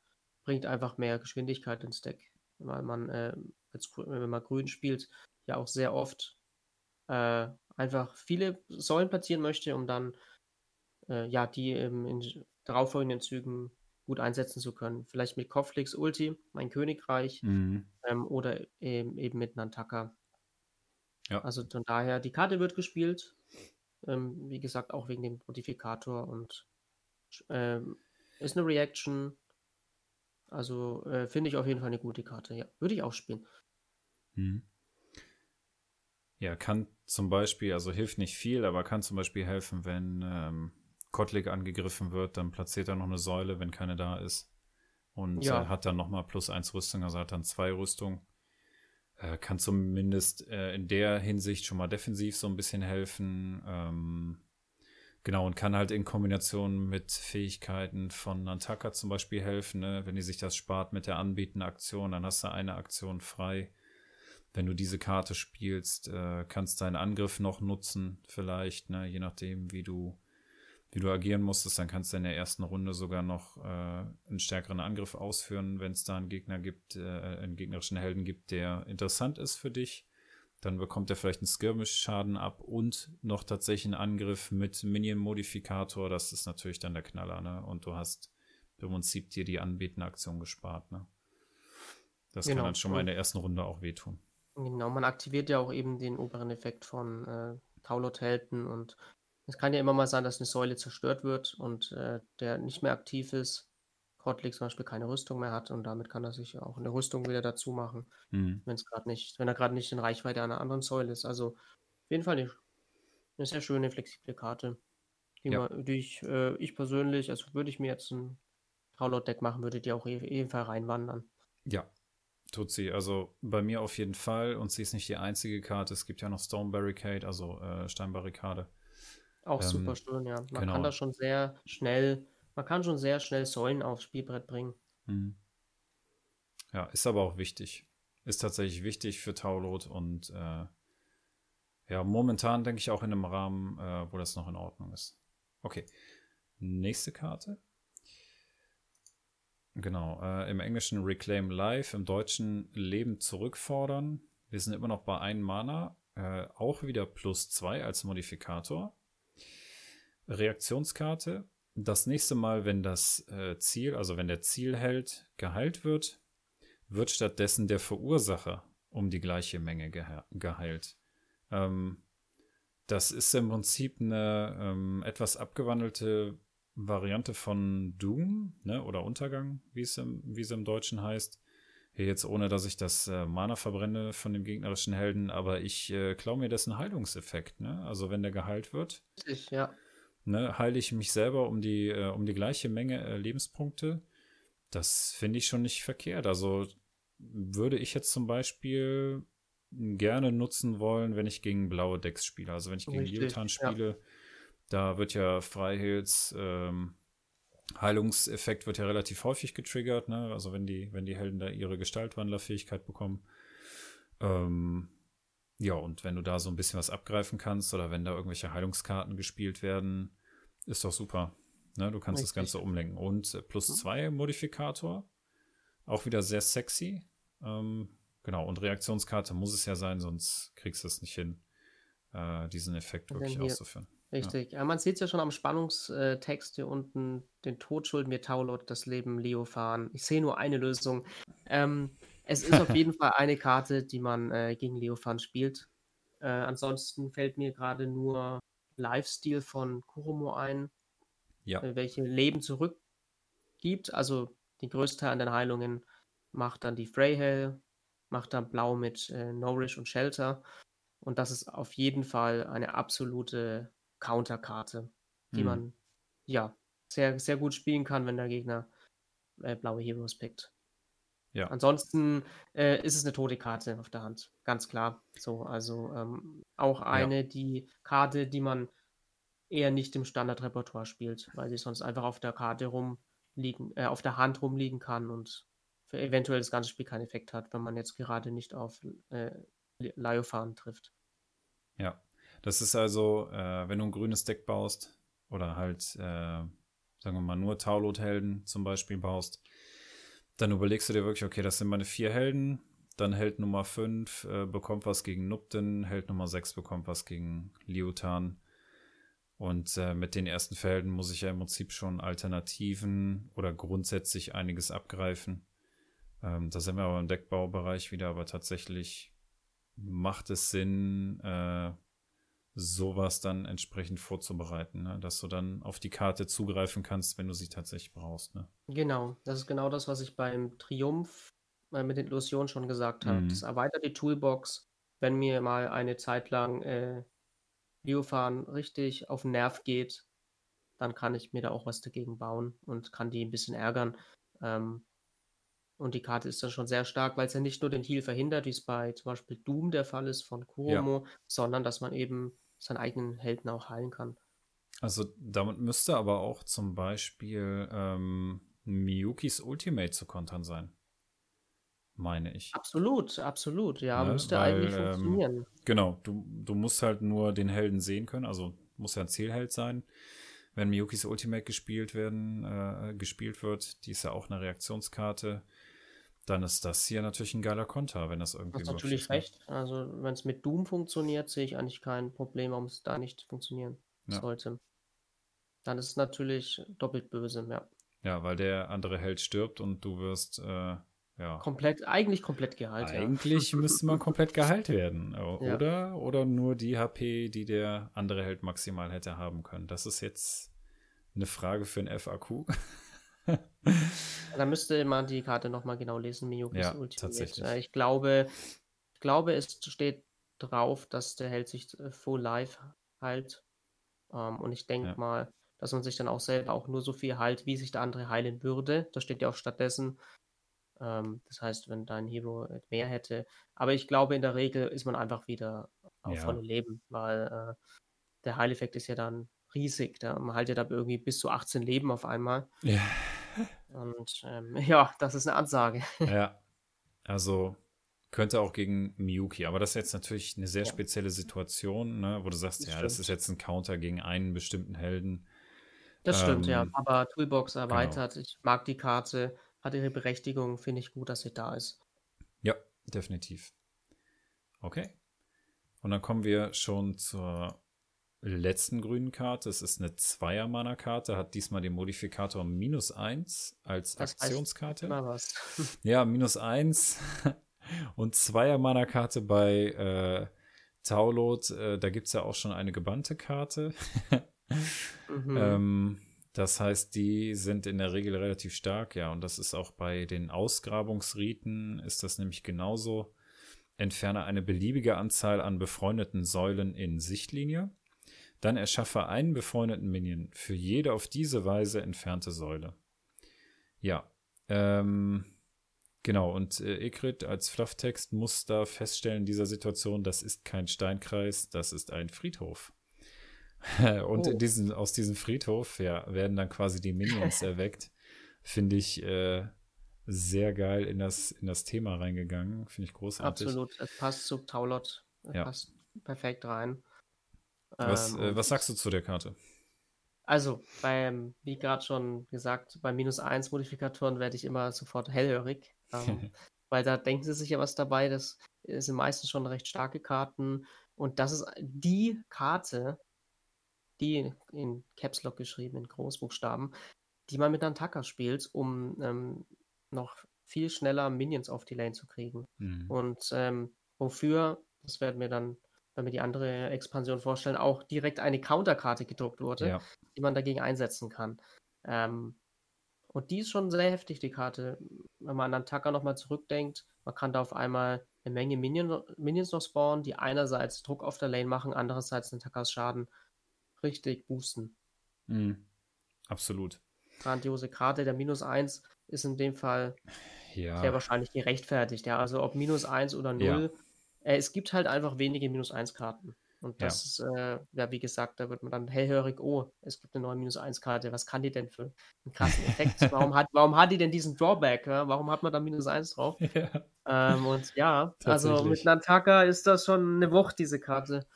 bringt einfach mehr Geschwindigkeit ins Deck weil man äh, als, wenn man grün spielt, ja auch sehr oft äh, einfach viele Säulen platzieren möchte, um dann äh, ja die ähm, in darauffolgenden Zügen gut einsetzen zu können. Vielleicht mit Kopflix Ulti, mein Königreich, mhm. ähm, oder eben, eben mit Nantaka. Ja. Also von daher, die Karte wird gespielt. Ähm, wie gesagt, auch wegen dem Modifikator und ähm, ist eine Reaction, also äh, finde ich auf jeden Fall eine gute Karte. Ja, würde ich auch spielen. Hm. Ja, kann zum Beispiel, also hilft nicht viel, aber kann zum Beispiel helfen, wenn ähm, Kotlik angegriffen wird, dann platziert er noch eine Säule, wenn keine da ist. Und ja. äh, hat dann nochmal plus eins Rüstung, also hat dann zwei Rüstung. Äh, kann zumindest äh, in der Hinsicht schon mal defensiv so ein bisschen helfen. Ähm, Genau, und kann halt in Kombination mit Fähigkeiten von Nantaka zum Beispiel helfen. Ne? Wenn die sich das spart mit der anbietenden Aktion, dann hast du eine Aktion frei. Wenn du diese Karte spielst, äh, kannst deinen Angriff noch nutzen, vielleicht, ne? je nachdem, wie du, wie du agieren musstest, dann kannst du in der ersten Runde sogar noch äh, einen stärkeren Angriff ausführen, wenn es da einen Gegner gibt, äh, einen gegnerischen Helden gibt, der interessant ist für dich. Dann bekommt er vielleicht einen Skirmish-Schaden ab und noch tatsächlich einen Angriff mit Minion-Modifikator. Das ist natürlich dann der Knaller, ne? Und du hast im Prinzip dir die anbetende Aktion gespart, ne? Das genau. kann dann schon mal in der ersten Runde auch wehtun. Genau, man aktiviert ja auch eben den oberen Effekt von äh, Taulot-Helden und es kann ja immer mal sein, dass eine Säule zerstört wird und äh, der nicht mehr aktiv ist. Kotlik zum Beispiel keine Rüstung mehr hat und damit kann er sich auch eine Rüstung wieder dazu machen, mhm. wenn es gerade nicht, wenn er gerade nicht in Reichweite einer anderen Säule ist. Also auf jeden Fall eine, eine sehr schöne, flexible Karte, die, ja. man, die ich, äh, ich persönlich, also würde ich mir jetzt ein Taulot-Deck machen, würde die auch e ebenfalls reinwandern. Ja, tut sie. Also bei mir auf jeden Fall und sie ist nicht die einzige Karte. Es gibt ja noch Stone Barricade, also äh, Steinbarrikade. Auch ähm, super schön, ja. Man genau. kann da schon sehr schnell man kann schon sehr schnell Säulen aufs Spielbrett bringen. Mhm. Ja, ist aber auch wichtig. Ist tatsächlich wichtig für Taulot und äh, ja, momentan denke ich auch in einem Rahmen, äh, wo das noch in Ordnung ist. Okay. Nächste Karte. Genau, äh, im Englischen Reclaim Life, im Deutschen Leben zurückfordern. Wir sind immer noch bei 1 Mana, äh, auch wieder plus 2 als Modifikator. Reaktionskarte. Das nächste Mal, wenn das äh, Ziel, also wenn der Zielheld geheilt wird, wird stattdessen der Verursacher um die gleiche Menge gehe geheilt. Ähm, das ist im Prinzip eine ähm, etwas abgewandelte Variante von Doom ne, oder Untergang, wie es, im, wie es im Deutschen heißt. Hier jetzt ohne, dass ich das äh, Mana verbrenne von dem gegnerischen Helden, aber ich äh, klaue mir dessen Heilungseffekt. Ne? Also wenn der geheilt wird, Richtig, ja. Ne, heile ich mich selber um die, äh, um die gleiche Menge äh, Lebenspunkte. Das finde ich schon nicht verkehrt. Also würde ich jetzt zum Beispiel gerne nutzen wollen, wenn ich gegen blaue Decks spiele. Also wenn ich gegen Leotan spiele, ja. da wird ja Freihills ähm, Heilungseffekt wird ja relativ häufig getriggert, ne? Also wenn die, wenn die Helden da ihre Gestaltwandlerfähigkeit bekommen. Ähm, ja, und wenn du da so ein bisschen was abgreifen kannst oder wenn da irgendwelche Heilungskarten gespielt werden, ist doch super. Ne? Du kannst Richtig. das Ganze umlenken. Und äh, plus zwei Modifikator, auch wieder sehr sexy. Ähm, genau, und Reaktionskarte muss es ja sein, sonst kriegst du es nicht hin, äh, diesen Effekt wirklich auszuführen. Richtig. Ja. man sieht es ja schon am Spannungstext hier unten, den Tod schuld mir Taulot, das Leben Leofan. Ich sehe nur eine Lösung. Ähm, es ist auf jeden Fall eine Karte, die man äh, gegen Leofan spielt. Äh, ansonsten fällt mir gerade nur Lifestyle von Kuromo ein, ja. äh, welche Leben zurückgibt. Also die größte Teil an den Heilungen macht dann die Freyhell, macht dann Blau mit äh, Nourish und Shelter. Und das ist auf jeden Fall eine absolute Counterkarte, die mhm. man ja sehr, sehr gut spielen kann, wenn der Gegner äh, blaue Heroes pickt. Ja. Ansonsten äh, ist es eine tote Karte auf der Hand, ganz klar. So, also ähm, auch eine, ja. die Karte, die man eher nicht im Standardrepertoire spielt, weil sie sonst einfach auf der Karte rumliegen, äh, auf der Hand rumliegen kann und für eventuell das ganze Spiel keinen Effekt hat, wenn man jetzt gerade nicht auf äh, Leofan trifft. Ja, das ist also, äh, wenn du ein grünes Deck baust oder halt, äh, sagen wir mal, nur Taulot-Helden zum Beispiel baust, dann überlegst du dir wirklich, okay, das sind meine vier Helden, dann Held Nummer 5 äh, bekommt was gegen Nupten, Held Nummer 6 bekommt was gegen Liutan. Und äh, mit den ersten Felden muss ich ja im Prinzip schon Alternativen oder grundsätzlich einiges abgreifen. Ähm, da sind wir aber im Deckbaubereich wieder, aber tatsächlich macht es Sinn, äh, sowas dann entsprechend vorzubereiten, ne? dass du dann auf die Karte zugreifen kannst, wenn du sie tatsächlich brauchst. Ne? Genau, das ist genau das, was ich beim Triumph äh, mit den Illusionen schon gesagt habe. Mhm. Das erweitert die Toolbox, wenn mir mal eine Zeit lang äh, Biofahren richtig auf den Nerv geht, dann kann ich mir da auch was dagegen bauen und kann die ein bisschen ärgern. Ähm, und die Karte ist dann schon sehr stark, weil es ja nicht nur den Heal verhindert, wie es bei zum Beispiel Doom der Fall ist von Kuromo, ja. sondern dass man eben seinen eigenen Helden auch heilen kann. Also damit müsste aber auch zum Beispiel ähm, Miyukis Ultimate zu kontern sein. Meine ich. Absolut, absolut. Ja, ne? müsste Weil, eigentlich ähm, funktionieren. Ähm, genau, du, du musst halt nur den Helden sehen können, also muss ja ein Zielheld sein. Wenn Miyukis Ultimate gespielt werden, äh, gespielt wird, die ist ja auch eine Reaktionskarte dann ist das hier natürlich ein geiler Konter, wenn das irgendwie. Du hast natürlich ist, ne? recht. Also, wenn es mit Doom funktioniert, sehe ich eigentlich kein Problem, warum es da nicht funktionieren ja. sollte. Dann ist es natürlich doppelt böse, ja. Ja, weil der andere Held stirbt und du wirst, äh, ja. Komplett, eigentlich komplett geheilt. Eigentlich ja. müsste man komplett geheilt werden. Oder, ja. oder nur die HP, die der andere Held maximal hätte haben können. Das ist jetzt eine Frage für ein FAQ. da müsste man die Karte nochmal genau lesen, Miyukis ja, Ultimate. Tatsächlich. Äh, ich glaube, ich glaube, es steht drauf, dass der Held sich äh, full life heilt. Ähm, und ich denke ja. mal, dass man sich dann auch selber auch nur so viel heilt, wie sich der andere heilen würde. Das steht ja auch stattdessen. Ähm, das heißt, wenn dein Hero mehr hätte. Aber ich glaube, in der Regel ist man einfach wieder auf ja. volle Leben, weil äh, der Heileffekt ist ja dann riesig. Da man halt ja da irgendwie bis zu 18 Leben auf einmal. Ja. Und ähm, ja, das ist eine Ansage. Ja. Also Könnte auch gegen Miyuki, aber das ist jetzt natürlich eine sehr ja. spezielle Situation, ne, wo du sagst, das ja, stimmt. das ist jetzt ein Counter gegen einen bestimmten Helden. Das stimmt, ähm, ja. Aber Toolbox genau. erweitert. Genau. Ich mag die Karte, hat ihre Berechtigung, finde ich gut, dass sie da ist. Ja, definitiv. Okay. Und dann kommen wir schon zur letzten grünen Karte. Es ist eine Zweier-Mana-Karte, hat diesmal den Modifikator minus 1 als das Aktionskarte. Mal was. ja, minus 1 und Zweier-Mana-Karte bei äh, Taulot. Äh, da gibt es ja auch schon eine gebannte Karte. mhm. ähm, das heißt, die sind in der Regel relativ stark, ja. Und das ist auch bei den Ausgrabungsriten ist das nämlich genauso. Entferne eine beliebige Anzahl an befreundeten Säulen in Sichtlinie. Dann erschaffe einen befreundeten Minion für jede auf diese Weise entfernte Säule. Ja, ähm, genau. Und äh, Ikrit als Flufftext muss da feststellen in dieser Situation, das ist kein Steinkreis, das ist ein Friedhof. und oh. diesen, aus diesem Friedhof ja, werden dann quasi die Minions erweckt. Finde ich äh, sehr geil in das, in das Thema reingegangen. Finde ich großartig. Absolut, es passt zu Taulot. Es ja. passt perfekt rein. Was, ähm, äh, was sagst du zu der Karte? Also, beim, wie gerade schon gesagt, bei minus 1 Modifikatoren werde ich immer sofort hellhörig. Ähm, weil da denken sie sich ja was dabei. Das sind meistens schon recht starke Karten. Und das ist die Karte, die in Caps Lock geschrieben, in Großbuchstaben, die man mit Antaka spielt, um ähm, noch viel schneller Minions auf die Lane zu kriegen. Mhm. Und ähm, wofür, das werden wir dann wenn wir die andere Expansion vorstellen, auch direkt eine Counterkarte gedruckt wurde, ja. die man dagegen einsetzen kann. Ähm, und die ist schon sehr heftig, die Karte. Wenn man an Taka nochmal zurückdenkt, man kann da auf einmal eine Menge Minion, Minions noch spawnen, die einerseits Druck auf der Lane machen, andererseits den Takas Schaden richtig boosten. Mhm. Absolut. Grandiose Karte. Der Minus 1 ist in dem Fall ja. sehr wahrscheinlich gerechtfertigt. Ja, also ob minus 1 oder 0, ja. Äh, es gibt halt einfach wenige Minus-1-Karten. Und das ja. Äh, ja, wie gesagt, da wird man dann hellhörig, oh, es gibt eine neue Minus-1-Karte, was kann die denn für einen krassen Effekt? warum, hat, warum hat die denn diesen Drawback? Ja? Warum hat man da Minus 1 drauf? Ja. Ähm, und ja, also mit Nantaka ist das schon eine Wucht, diese Karte.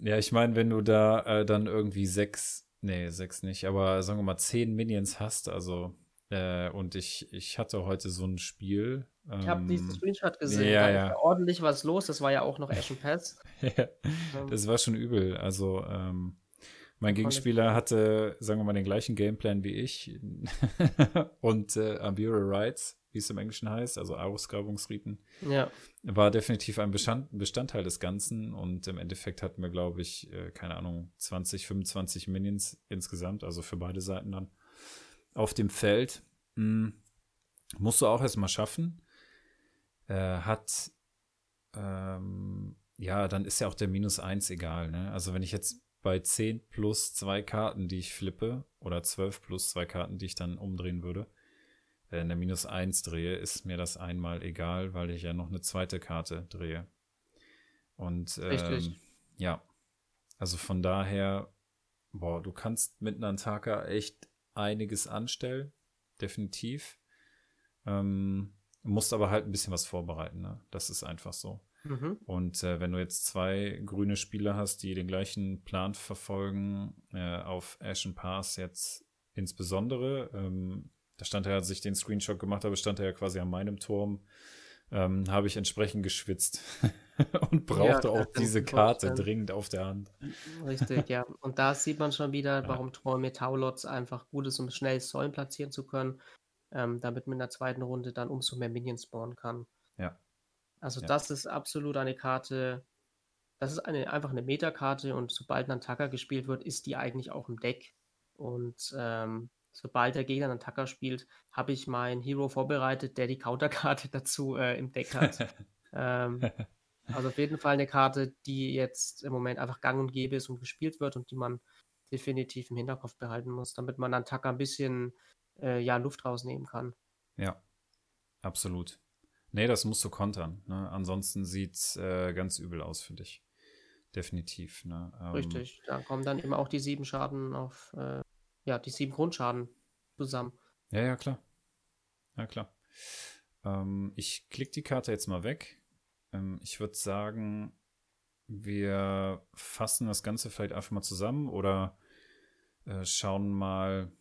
Ja, ich meine, wenn du da äh, dann irgendwie sechs, nee, sechs nicht, aber sagen wir mal zehn Minions hast, also äh, und ich, ich hatte heute so ein Spiel. Ich habe diesen ähm, Screenshot gesehen. Ja, ja. War ordentlich was los. Das war ja auch noch Ashen Pass. ja, ähm, das war schon übel. Also, ähm, mein Gegenspieler hatte, sagen wir mal, den gleichen Gameplan wie ich. und äh, Ambura Rights, wie es im Englischen heißt, also Ausgrabungsriten, ja. war definitiv ein Bestand, Bestandteil des Ganzen. Und im Endeffekt hatten wir, glaube ich, äh, keine Ahnung, 20, 25 Minions insgesamt, also für beide Seiten dann auf dem Feld. Hm, musst du auch erstmal schaffen. Äh, hat, ähm, ja, dann ist ja auch der Minus 1 egal. Ne? Also wenn ich jetzt bei 10 plus zwei Karten, die ich flippe, oder 12 plus zwei Karten, die ich dann umdrehen würde, äh, eine Minus 1 drehe, ist mir das einmal egal, weil ich ja noch eine zweite Karte drehe. Und ähm, ja, also von daher, boah, du kannst mit Nantaka echt einiges anstellen, definitiv. Ähm, musst aber halt ein bisschen was vorbereiten, ne? Das ist einfach so. Mhm. Und äh, wenn du jetzt zwei grüne Spieler hast, die den gleichen Plan verfolgen, äh, auf Ashen Pass jetzt insbesondere, ähm, da stand er, als ich den Screenshot gemacht habe, stand er ja quasi an meinem Turm, ähm, habe ich entsprechend geschwitzt und brauchte ja, auch diese Karte vorstellen. dringend auf der Hand. Richtig, ja. Und da sieht man schon wieder, warum Träume Taulots einfach gut ist, um schnell Säulen platzieren zu können, ähm, damit man in der zweiten Runde dann umso mehr Minions spawnen kann. Ja. Also ja. das ist absolut eine Karte, das ist eine, einfach eine Metakarte und sobald ein Tacker gespielt wird, ist die eigentlich auch im Deck. Und ähm, sobald der Gegner einen Tacker spielt, habe ich meinen Hero vorbereitet, der die Counterkarte dazu äh, im Deck hat. ähm, also auf jeden Fall eine Karte, die jetzt im Moment einfach gang und gäbe ist und gespielt wird und die man definitiv im Hinterkopf behalten muss, damit man dann Tacker ein bisschen äh, ja, Luft rausnehmen kann. Ja, absolut. Nee, das musst du kontern. Ne? Ansonsten sieht es äh, ganz übel aus für dich. Definitiv. Ne? Ähm, Richtig, da kommen dann eben auch die sieben Schaden auf äh, ja, die sieben Grundschaden zusammen. Ja, ja, klar. Ja, klar. Ähm, ich klicke die Karte jetzt mal weg. Ähm, ich würde sagen, wir fassen das Ganze vielleicht einfach mal zusammen oder äh, schauen mal,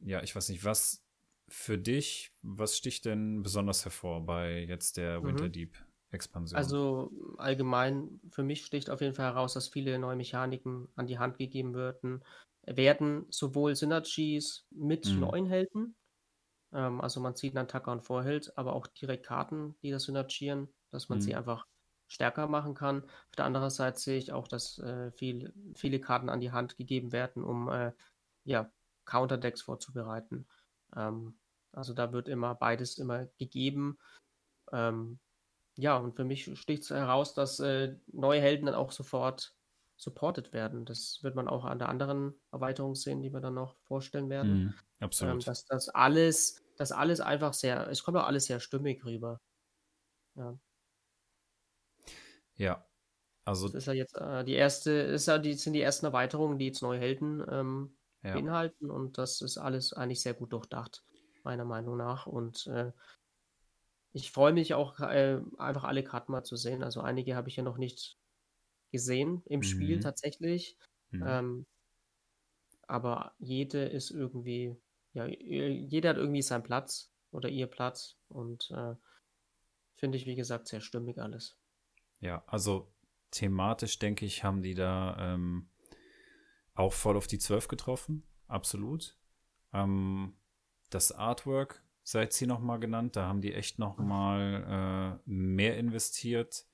ja, ich weiß nicht, was für dich, was sticht denn besonders hervor bei jetzt der Mhm. Winter Deep Expansion? Also allgemein, für mich sticht auf jeden Fall heraus, dass viele neue Mechaniken an die Hand gegeben würden, werden sowohl Synergies mit Mhm. neuen Helden, ähm, also man zieht einen Attacker und Vorheld, aber auch direkt Karten, die das synergieren, dass man sie Mhm. einfach stärker machen kann. Auf der anderen Seite sehe ich auch, dass äh, viel, viele Karten an die Hand gegeben werden, um äh, ja, Counterdecks vorzubereiten. Ähm, also da wird immer beides immer gegeben. Ähm, ja, und für mich sticht es heraus, dass äh, neue Helden dann auch sofort supported werden. Das wird man auch an der anderen Erweiterung sehen, die wir dann noch vorstellen werden. Mhm. Ähm, Absolut. dass das alles, dass alles einfach sehr, es kommt auch alles sehr stimmig rüber. Ja, Ja, also das ist ja jetzt äh, die erste, ist ja die, sind die ersten Erweiterungen, die jetzt neue Helden ähm, ja. beinhalten und das ist alles eigentlich sehr gut durchdacht, meiner Meinung nach. Und äh, ich freue mich auch äh, einfach alle Karten mal zu sehen. Also einige habe ich ja noch nicht gesehen im Spiel Mhm. tatsächlich. Mhm. Ähm, aber jede ist irgendwie, ja, jeder hat irgendwie seinen Platz oder ihr Platz und äh, finde ich, wie gesagt, sehr stimmig alles. Ja, also thematisch denke ich, haben die da ähm, auch voll auf die 12 getroffen. Absolut. Ähm, das Artwork, seit sie nochmal genannt, da haben die echt nochmal äh, mehr investiert.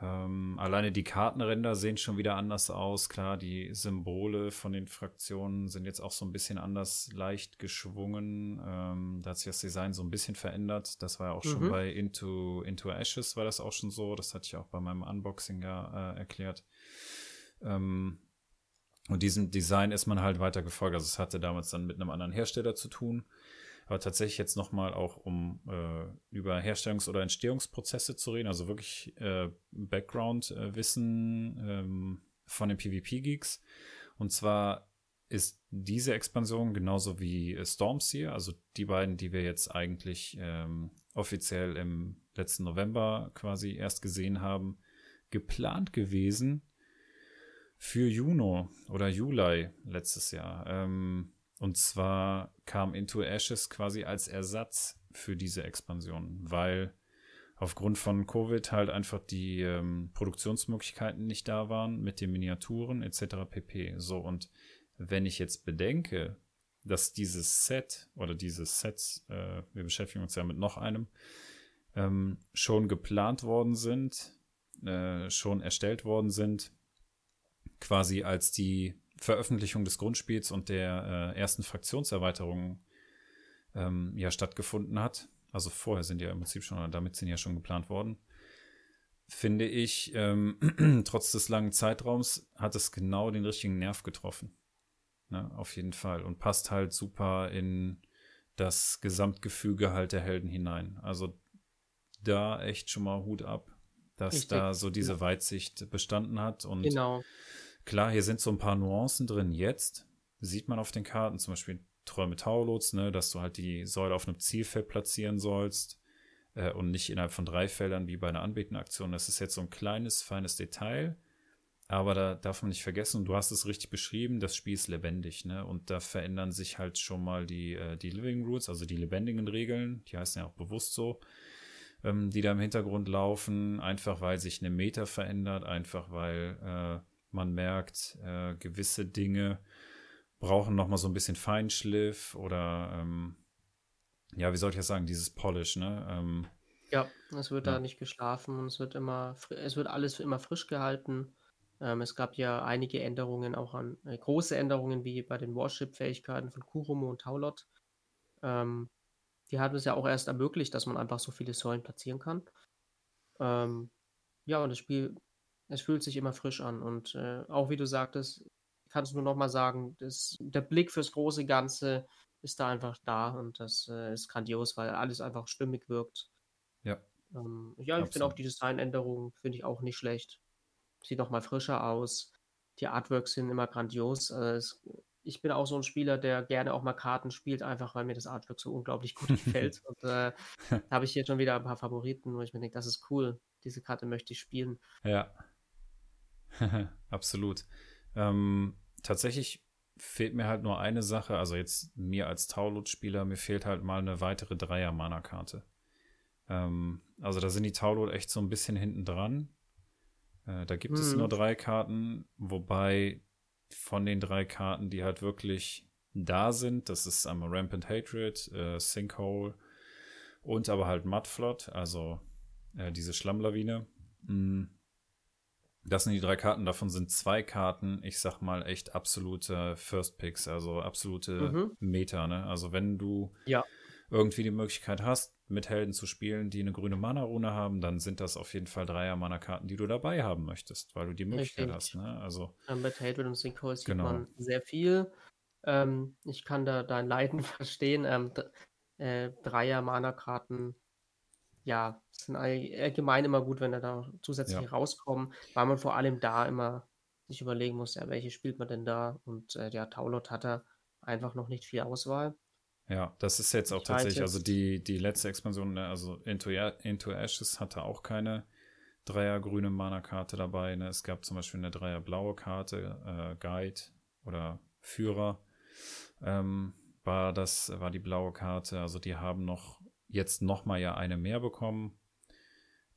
Ähm, alleine die Kartenränder sehen schon wieder anders aus. Klar, die Symbole von den Fraktionen sind jetzt auch so ein bisschen anders leicht geschwungen. Ähm, da hat sich das Design so ein bisschen verändert. Das war ja auch schon Mhm. bei Into, Into Ashes war das auch schon so. Das hatte ich auch bei meinem Unboxing ja äh, erklärt. Ähm, und diesem Design ist man halt weiter gefolgt. Also es hatte damals dann mit einem anderen Hersteller zu tun. Aber tatsächlich jetzt nochmal auch, um äh, über Herstellungs- oder Entstehungsprozesse zu reden, also wirklich äh, Background-Wissen ähm, von den PvP-Geeks. Und zwar ist diese Expansion genauso wie äh, Stormseer, also die beiden, die wir jetzt eigentlich ähm, offiziell im letzten November quasi erst gesehen haben, geplant gewesen für Juno oder Juli letztes Jahr. Ähm, und zwar kam Into Ashes quasi als Ersatz für diese Expansion, weil aufgrund von Covid halt einfach die ähm, Produktionsmöglichkeiten nicht da waren mit den Miniaturen etc. pp. So, und wenn ich jetzt bedenke, dass dieses Set oder diese Sets, äh, wir beschäftigen uns ja mit noch einem, ähm, schon geplant worden sind, äh, schon erstellt worden sind, quasi als die Veröffentlichung des Grundspiels und der äh, ersten Fraktionserweiterung ähm, ja stattgefunden hat. Also vorher sind ja im Prinzip schon, damit sind ja schon geplant worden. Finde ich, ähm, trotz des langen Zeitraums hat es genau den richtigen Nerv getroffen. Ne, auf jeden Fall. Und passt halt super in das Gesamtgefüge halt der Helden hinein. Also da echt schon mal Hut ab, dass Richtig. da so diese Weitsicht bestanden hat. Und Genau. Klar, hier sind so ein paar Nuancen drin jetzt. Sieht man auf den Karten, zum Beispiel Träume Taurlots, ne, dass du halt die Säule auf einem Zielfeld platzieren sollst äh, und nicht innerhalb von drei Feldern wie bei einer Anbetenaktion. Das ist jetzt so ein kleines, feines Detail, aber da darf man nicht vergessen, du hast es richtig beschrieben, das Spiel ist lebendig, ne? Und da verändern sich halt schon mal die, äh, die Living Rules, also die lebendigen Regeln, die heißen ja auch bewusst so, ähm, die da im Hintergrund laufen, einfach weil sich eine Meta verändert, einfach weil äh, man merkt, äh, gewisse Dinge brauchen noch mal so ein bisschen Feinschliff oder ähm, ja, wie soll ich das sagen, dieses Polish, ne? Ähm, Ja, es wird Ja. da nicht geschlafen und es wird immer, es wird alles immer frisch gehalten. Ähm, es gab ja einige Änderungen, auch an äh, große Änderungen wie bei den Warship-Fähigkeiten von Kurumo und Taulot. Ähm, die haben es ja auch erst ermöglicht, dass man einfach so viele Säulen platzieren kann. Ähm, ja, und das Spiel, es fühlt sich immer frisch an. Und äh, auch wie du sagtest, kannst du nur noch mal sagen, das, der Blick fürs große Ganze ist da einfach da und das äh, ist grandios, weil alles einfach stimmig wirkt. ja, Ähm, ja, ich finde auch Absolut. die Designänderungen finde ich auch nicht schlecht. Sieht noch mal frischer aus. Die Artworks sind immer grandios. Äh, es, ich bin auch so ein Spieler, der gerne auch mal Karten spielt, einfach weil mir das Artwork so unglaublich gut gefällt. Und äh, da habe ich hier schon wieder ein paar Favoriten, wo ich mir denke, das ist cool, diese Karte möchte ich spielen. Ja. Absolut. Ähm, tatsächlich fehlt mir halt nur eine Sache, also jetzt mir als Taulot-Spieler, mir fehlt halt mal eine weitere Dreier-Mana-Karte. Ähm, also da sind die Taulot echt so ein bisschen hinten dran. Äh, da gibt hm. es nur drei Karten, wobei von den drei Karten, die halt wirklich da sind, das ist einmal Rampant Hatred, äh, Sinkhole und aber halt Mudflood, also äh, diese Schlammlawine. Mhm. Das sind die drei Karten. Davon sind zwei Karten, ich sag mal, echt absolute First Picks, also absolute mhm. Meta. Ne? Also wenn du ja. irgendwie die Möglichkeit hast, mit Helden zu spielen, die eine grüne Mana-Rune haben, dann sind das auf jeden Fall Dreier-Mana-Karten, die du dabei haben möchtest, weil du die Möglichkeit Richtig. hast. Ne? Also, mit Hatred und Sinkhole sieht genau. man sehr viel. Ähm, ich kann da dein Leiden verstehen. Ähm, äh, Dreier-Mana-Karten ja, sind allgemein immer gut, wenn da, da zusätzlich ja. rauskommen, weil man vor allem da immer sich überlegen muss, ja, welche spielt man denn da? Und äh, ja, Taulot hat da einfach noch nicht viel Auswahl. Ja, das ist jetzt auch ich tatsächlich, also die, die letzte Expansion, ne, also Into, Into Ashes hatte auch keine Dreier grüne Mana-Karte dabei. Ne? Es gab zum Beispiel eine Dreier blaue Karte, äh, Guide oder Führer. Ähm, war das, war die blaue Karte. Also die haben noch jetzt noch mal ja eine mehr bekommen.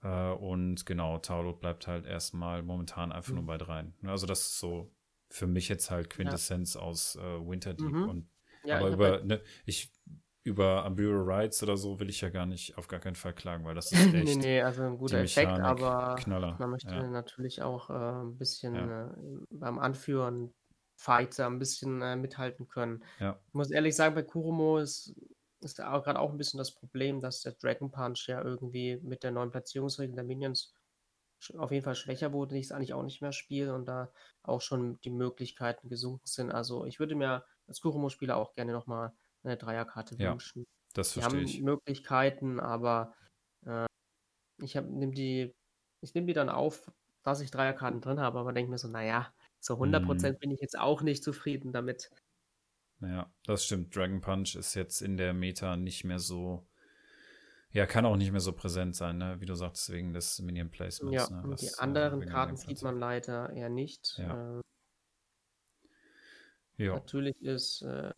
Äh, und genau, Taulot bleibt halt erstmal momentan einfach mhm. nur bei dreien. Also das ist so für mich jetzt halt Quintessenz ja. aus äh, Winterdeep. Mhm. Und, ja, aber über, halt ne, ich, über Ambura Rides oder so will ich ja gar nicht, auf gar keinen Fall klagen, weil das ist echt nee, nee, also ein guter Effekt, aber Knaller. man möchte ja. natürlich auch äh, ein bisschen ja. äh, beim Anführen Fighter ein bisschen äh, mithalten können. Ja. Ich muss ehrlich sagen, bei Kuromo ist ist da gerade auch ein bisschen das Problem, dass der Dragon Punch ja irgendwie mit der neuen Platzierungsregel der Minions auf jeden Fall schwächer wurde, ich es eigentlich auch nicht mehr spiele und da auch schon die Möglichkeiten gesunken sind. Also ich würde mir als Kuromo-Spieler auch gerne nochmal eine Dreierkarte ja, wünschen. Das verstehe die haben ich. Möglichkeiten, aber äh, ich nehme die, ich nehme die dann auf, dass ich Dreierkarten drin habe, aber denke mir so, naja, so 100% mm. bin ich jetzt auch nicht zufrieden damit. Ja, das stimmt. Dragon Punch ist jetzt in der Meta nicht mehr so. Ja, kann auch nicht mehr so präsent sein, ne? wie du sagst, wegen des Minion Placements. Ja, ne? die äh, anderen äh, Karten sieht man leider eher nicht. Ja. Äh, ja. Natürlich ist äh,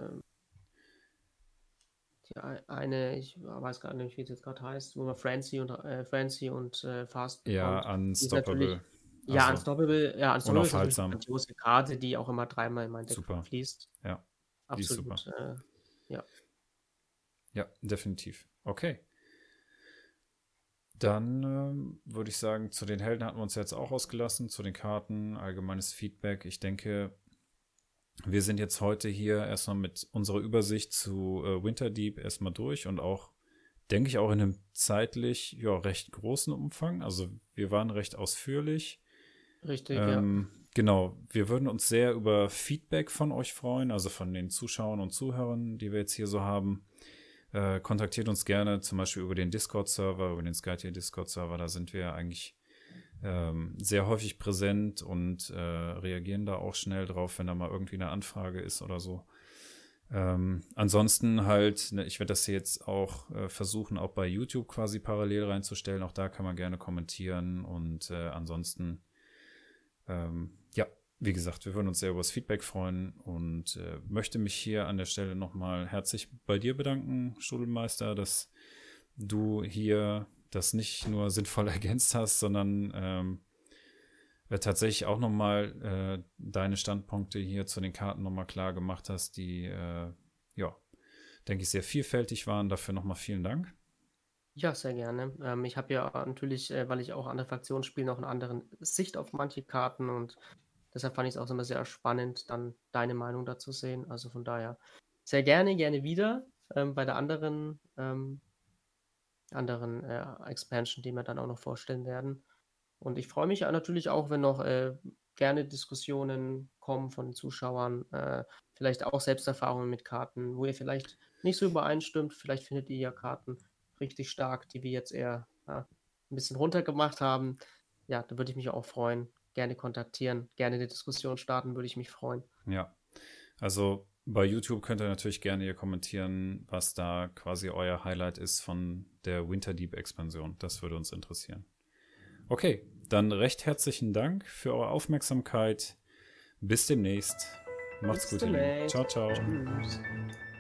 die eine, ich weiß gar nicht, wie es jetzt gerade heißt, wo man Francie und äh, Francie und äh, Fast Ja, Unstoppable. Ja, also, Unstoppable, ja, Unstoppable ist eine große Karte, die auch immer dreimal in mein Deck Super. fließt. Ja. Absolut. Äh, ja. Ja, definitiv. Okay. Dann ähm, würde ich sagen, zu den Helden hatten wir uns jetzt auch ausgelassen, zu den Karten, allgemeines Feedback. Ich denke, wir sind jetzt heute hier erstmal mit unserer Übersicht zu äh, Winterdeep erstmal durch und auch, denke ich, auch in einem zeitlich ja, recht großen Umfang. Also wir waren recht ausführlich. Richtig, ähm, ja. Genau, wir würden uns sehr über Feedback von euch freuen, also von den Zuschauern und Zuhörern, die wir jetzt hier so haben. Äh, kontaktiert uns gerne zum Beispiel über den Discord-Server, über den Skytier Discord-Server. Da sind wir eigentlich ähm, sehr häufig präsent und äh, reagieren da auch schnell drauf, wenn da mal irgendwie eine Anfrage ist oder so. Ähm, ansonsten halt, ne, ich werde das hier jetzt auch äh, versuchen, auch bei YouTube quasi parallel reinzustellen. Auch da kann man gerne kommentieren und äh, ansonsten ähm, wie gesagt, wir würden uns sehr über das Feedback freuen und äh, möchte mich hier an der Stelle nochmal herzlich bei dir bedanken, Studelmeister, dass du hier das nicht nur sinnvoll ergänzt hast, sondern ähm, äh, tatsächlich auch nochmal äh, deine Standpunkte hier zu den Karten nochmal klar gemacht hast, die, äh, ja, denke ich, sehr vielfältig waren. Dafür nochmal vielen Dank. Ja, sehr gerne. Ähm, ich habe ja natürlich, äh, weil ich auch andere Fraktionen spiele, noch eine andere Sicht auf manche Karten und Deshalb fand ich es auch immer sehr spannend, dann deine Meinung dazu sehen. Also von daher sehr gerne, gerne wieder ähm, bei der anderen, ähm, anderen äh, Expansion, die wir dann auch noch vorstellen werden. Und ich freue mich natürlich auch, wenn noch äh, gerne Diskussionen kommen von den Zuschauern, äh, vielleicht auch Selbsterfahrungen mit Karten, wo ihr vielleicht nicht so übereinstimmt. Vielleicht findet ihr ja Karten richtig stark, die wir jetzt eher ja, ein bisschen runtergemacht haben. Ja, da würde ich mich auch freuen gerne kontaktieren, gerne eine Diskussion starten, würde ich mich freuen. Ja. Also bei YouTube könnt ihr natürlich gerne hier kommentieren, was da quasi euer Highlight ist von der Winter Deep Expansion. Das würde uns interessieren. Okay, dann recht herzlichen Dank für eure Aufmerksamkeit. Bis demnächst. Macht's Bis gut, ihr Lieben. demnächst. Ciao, ciao. Tschüss.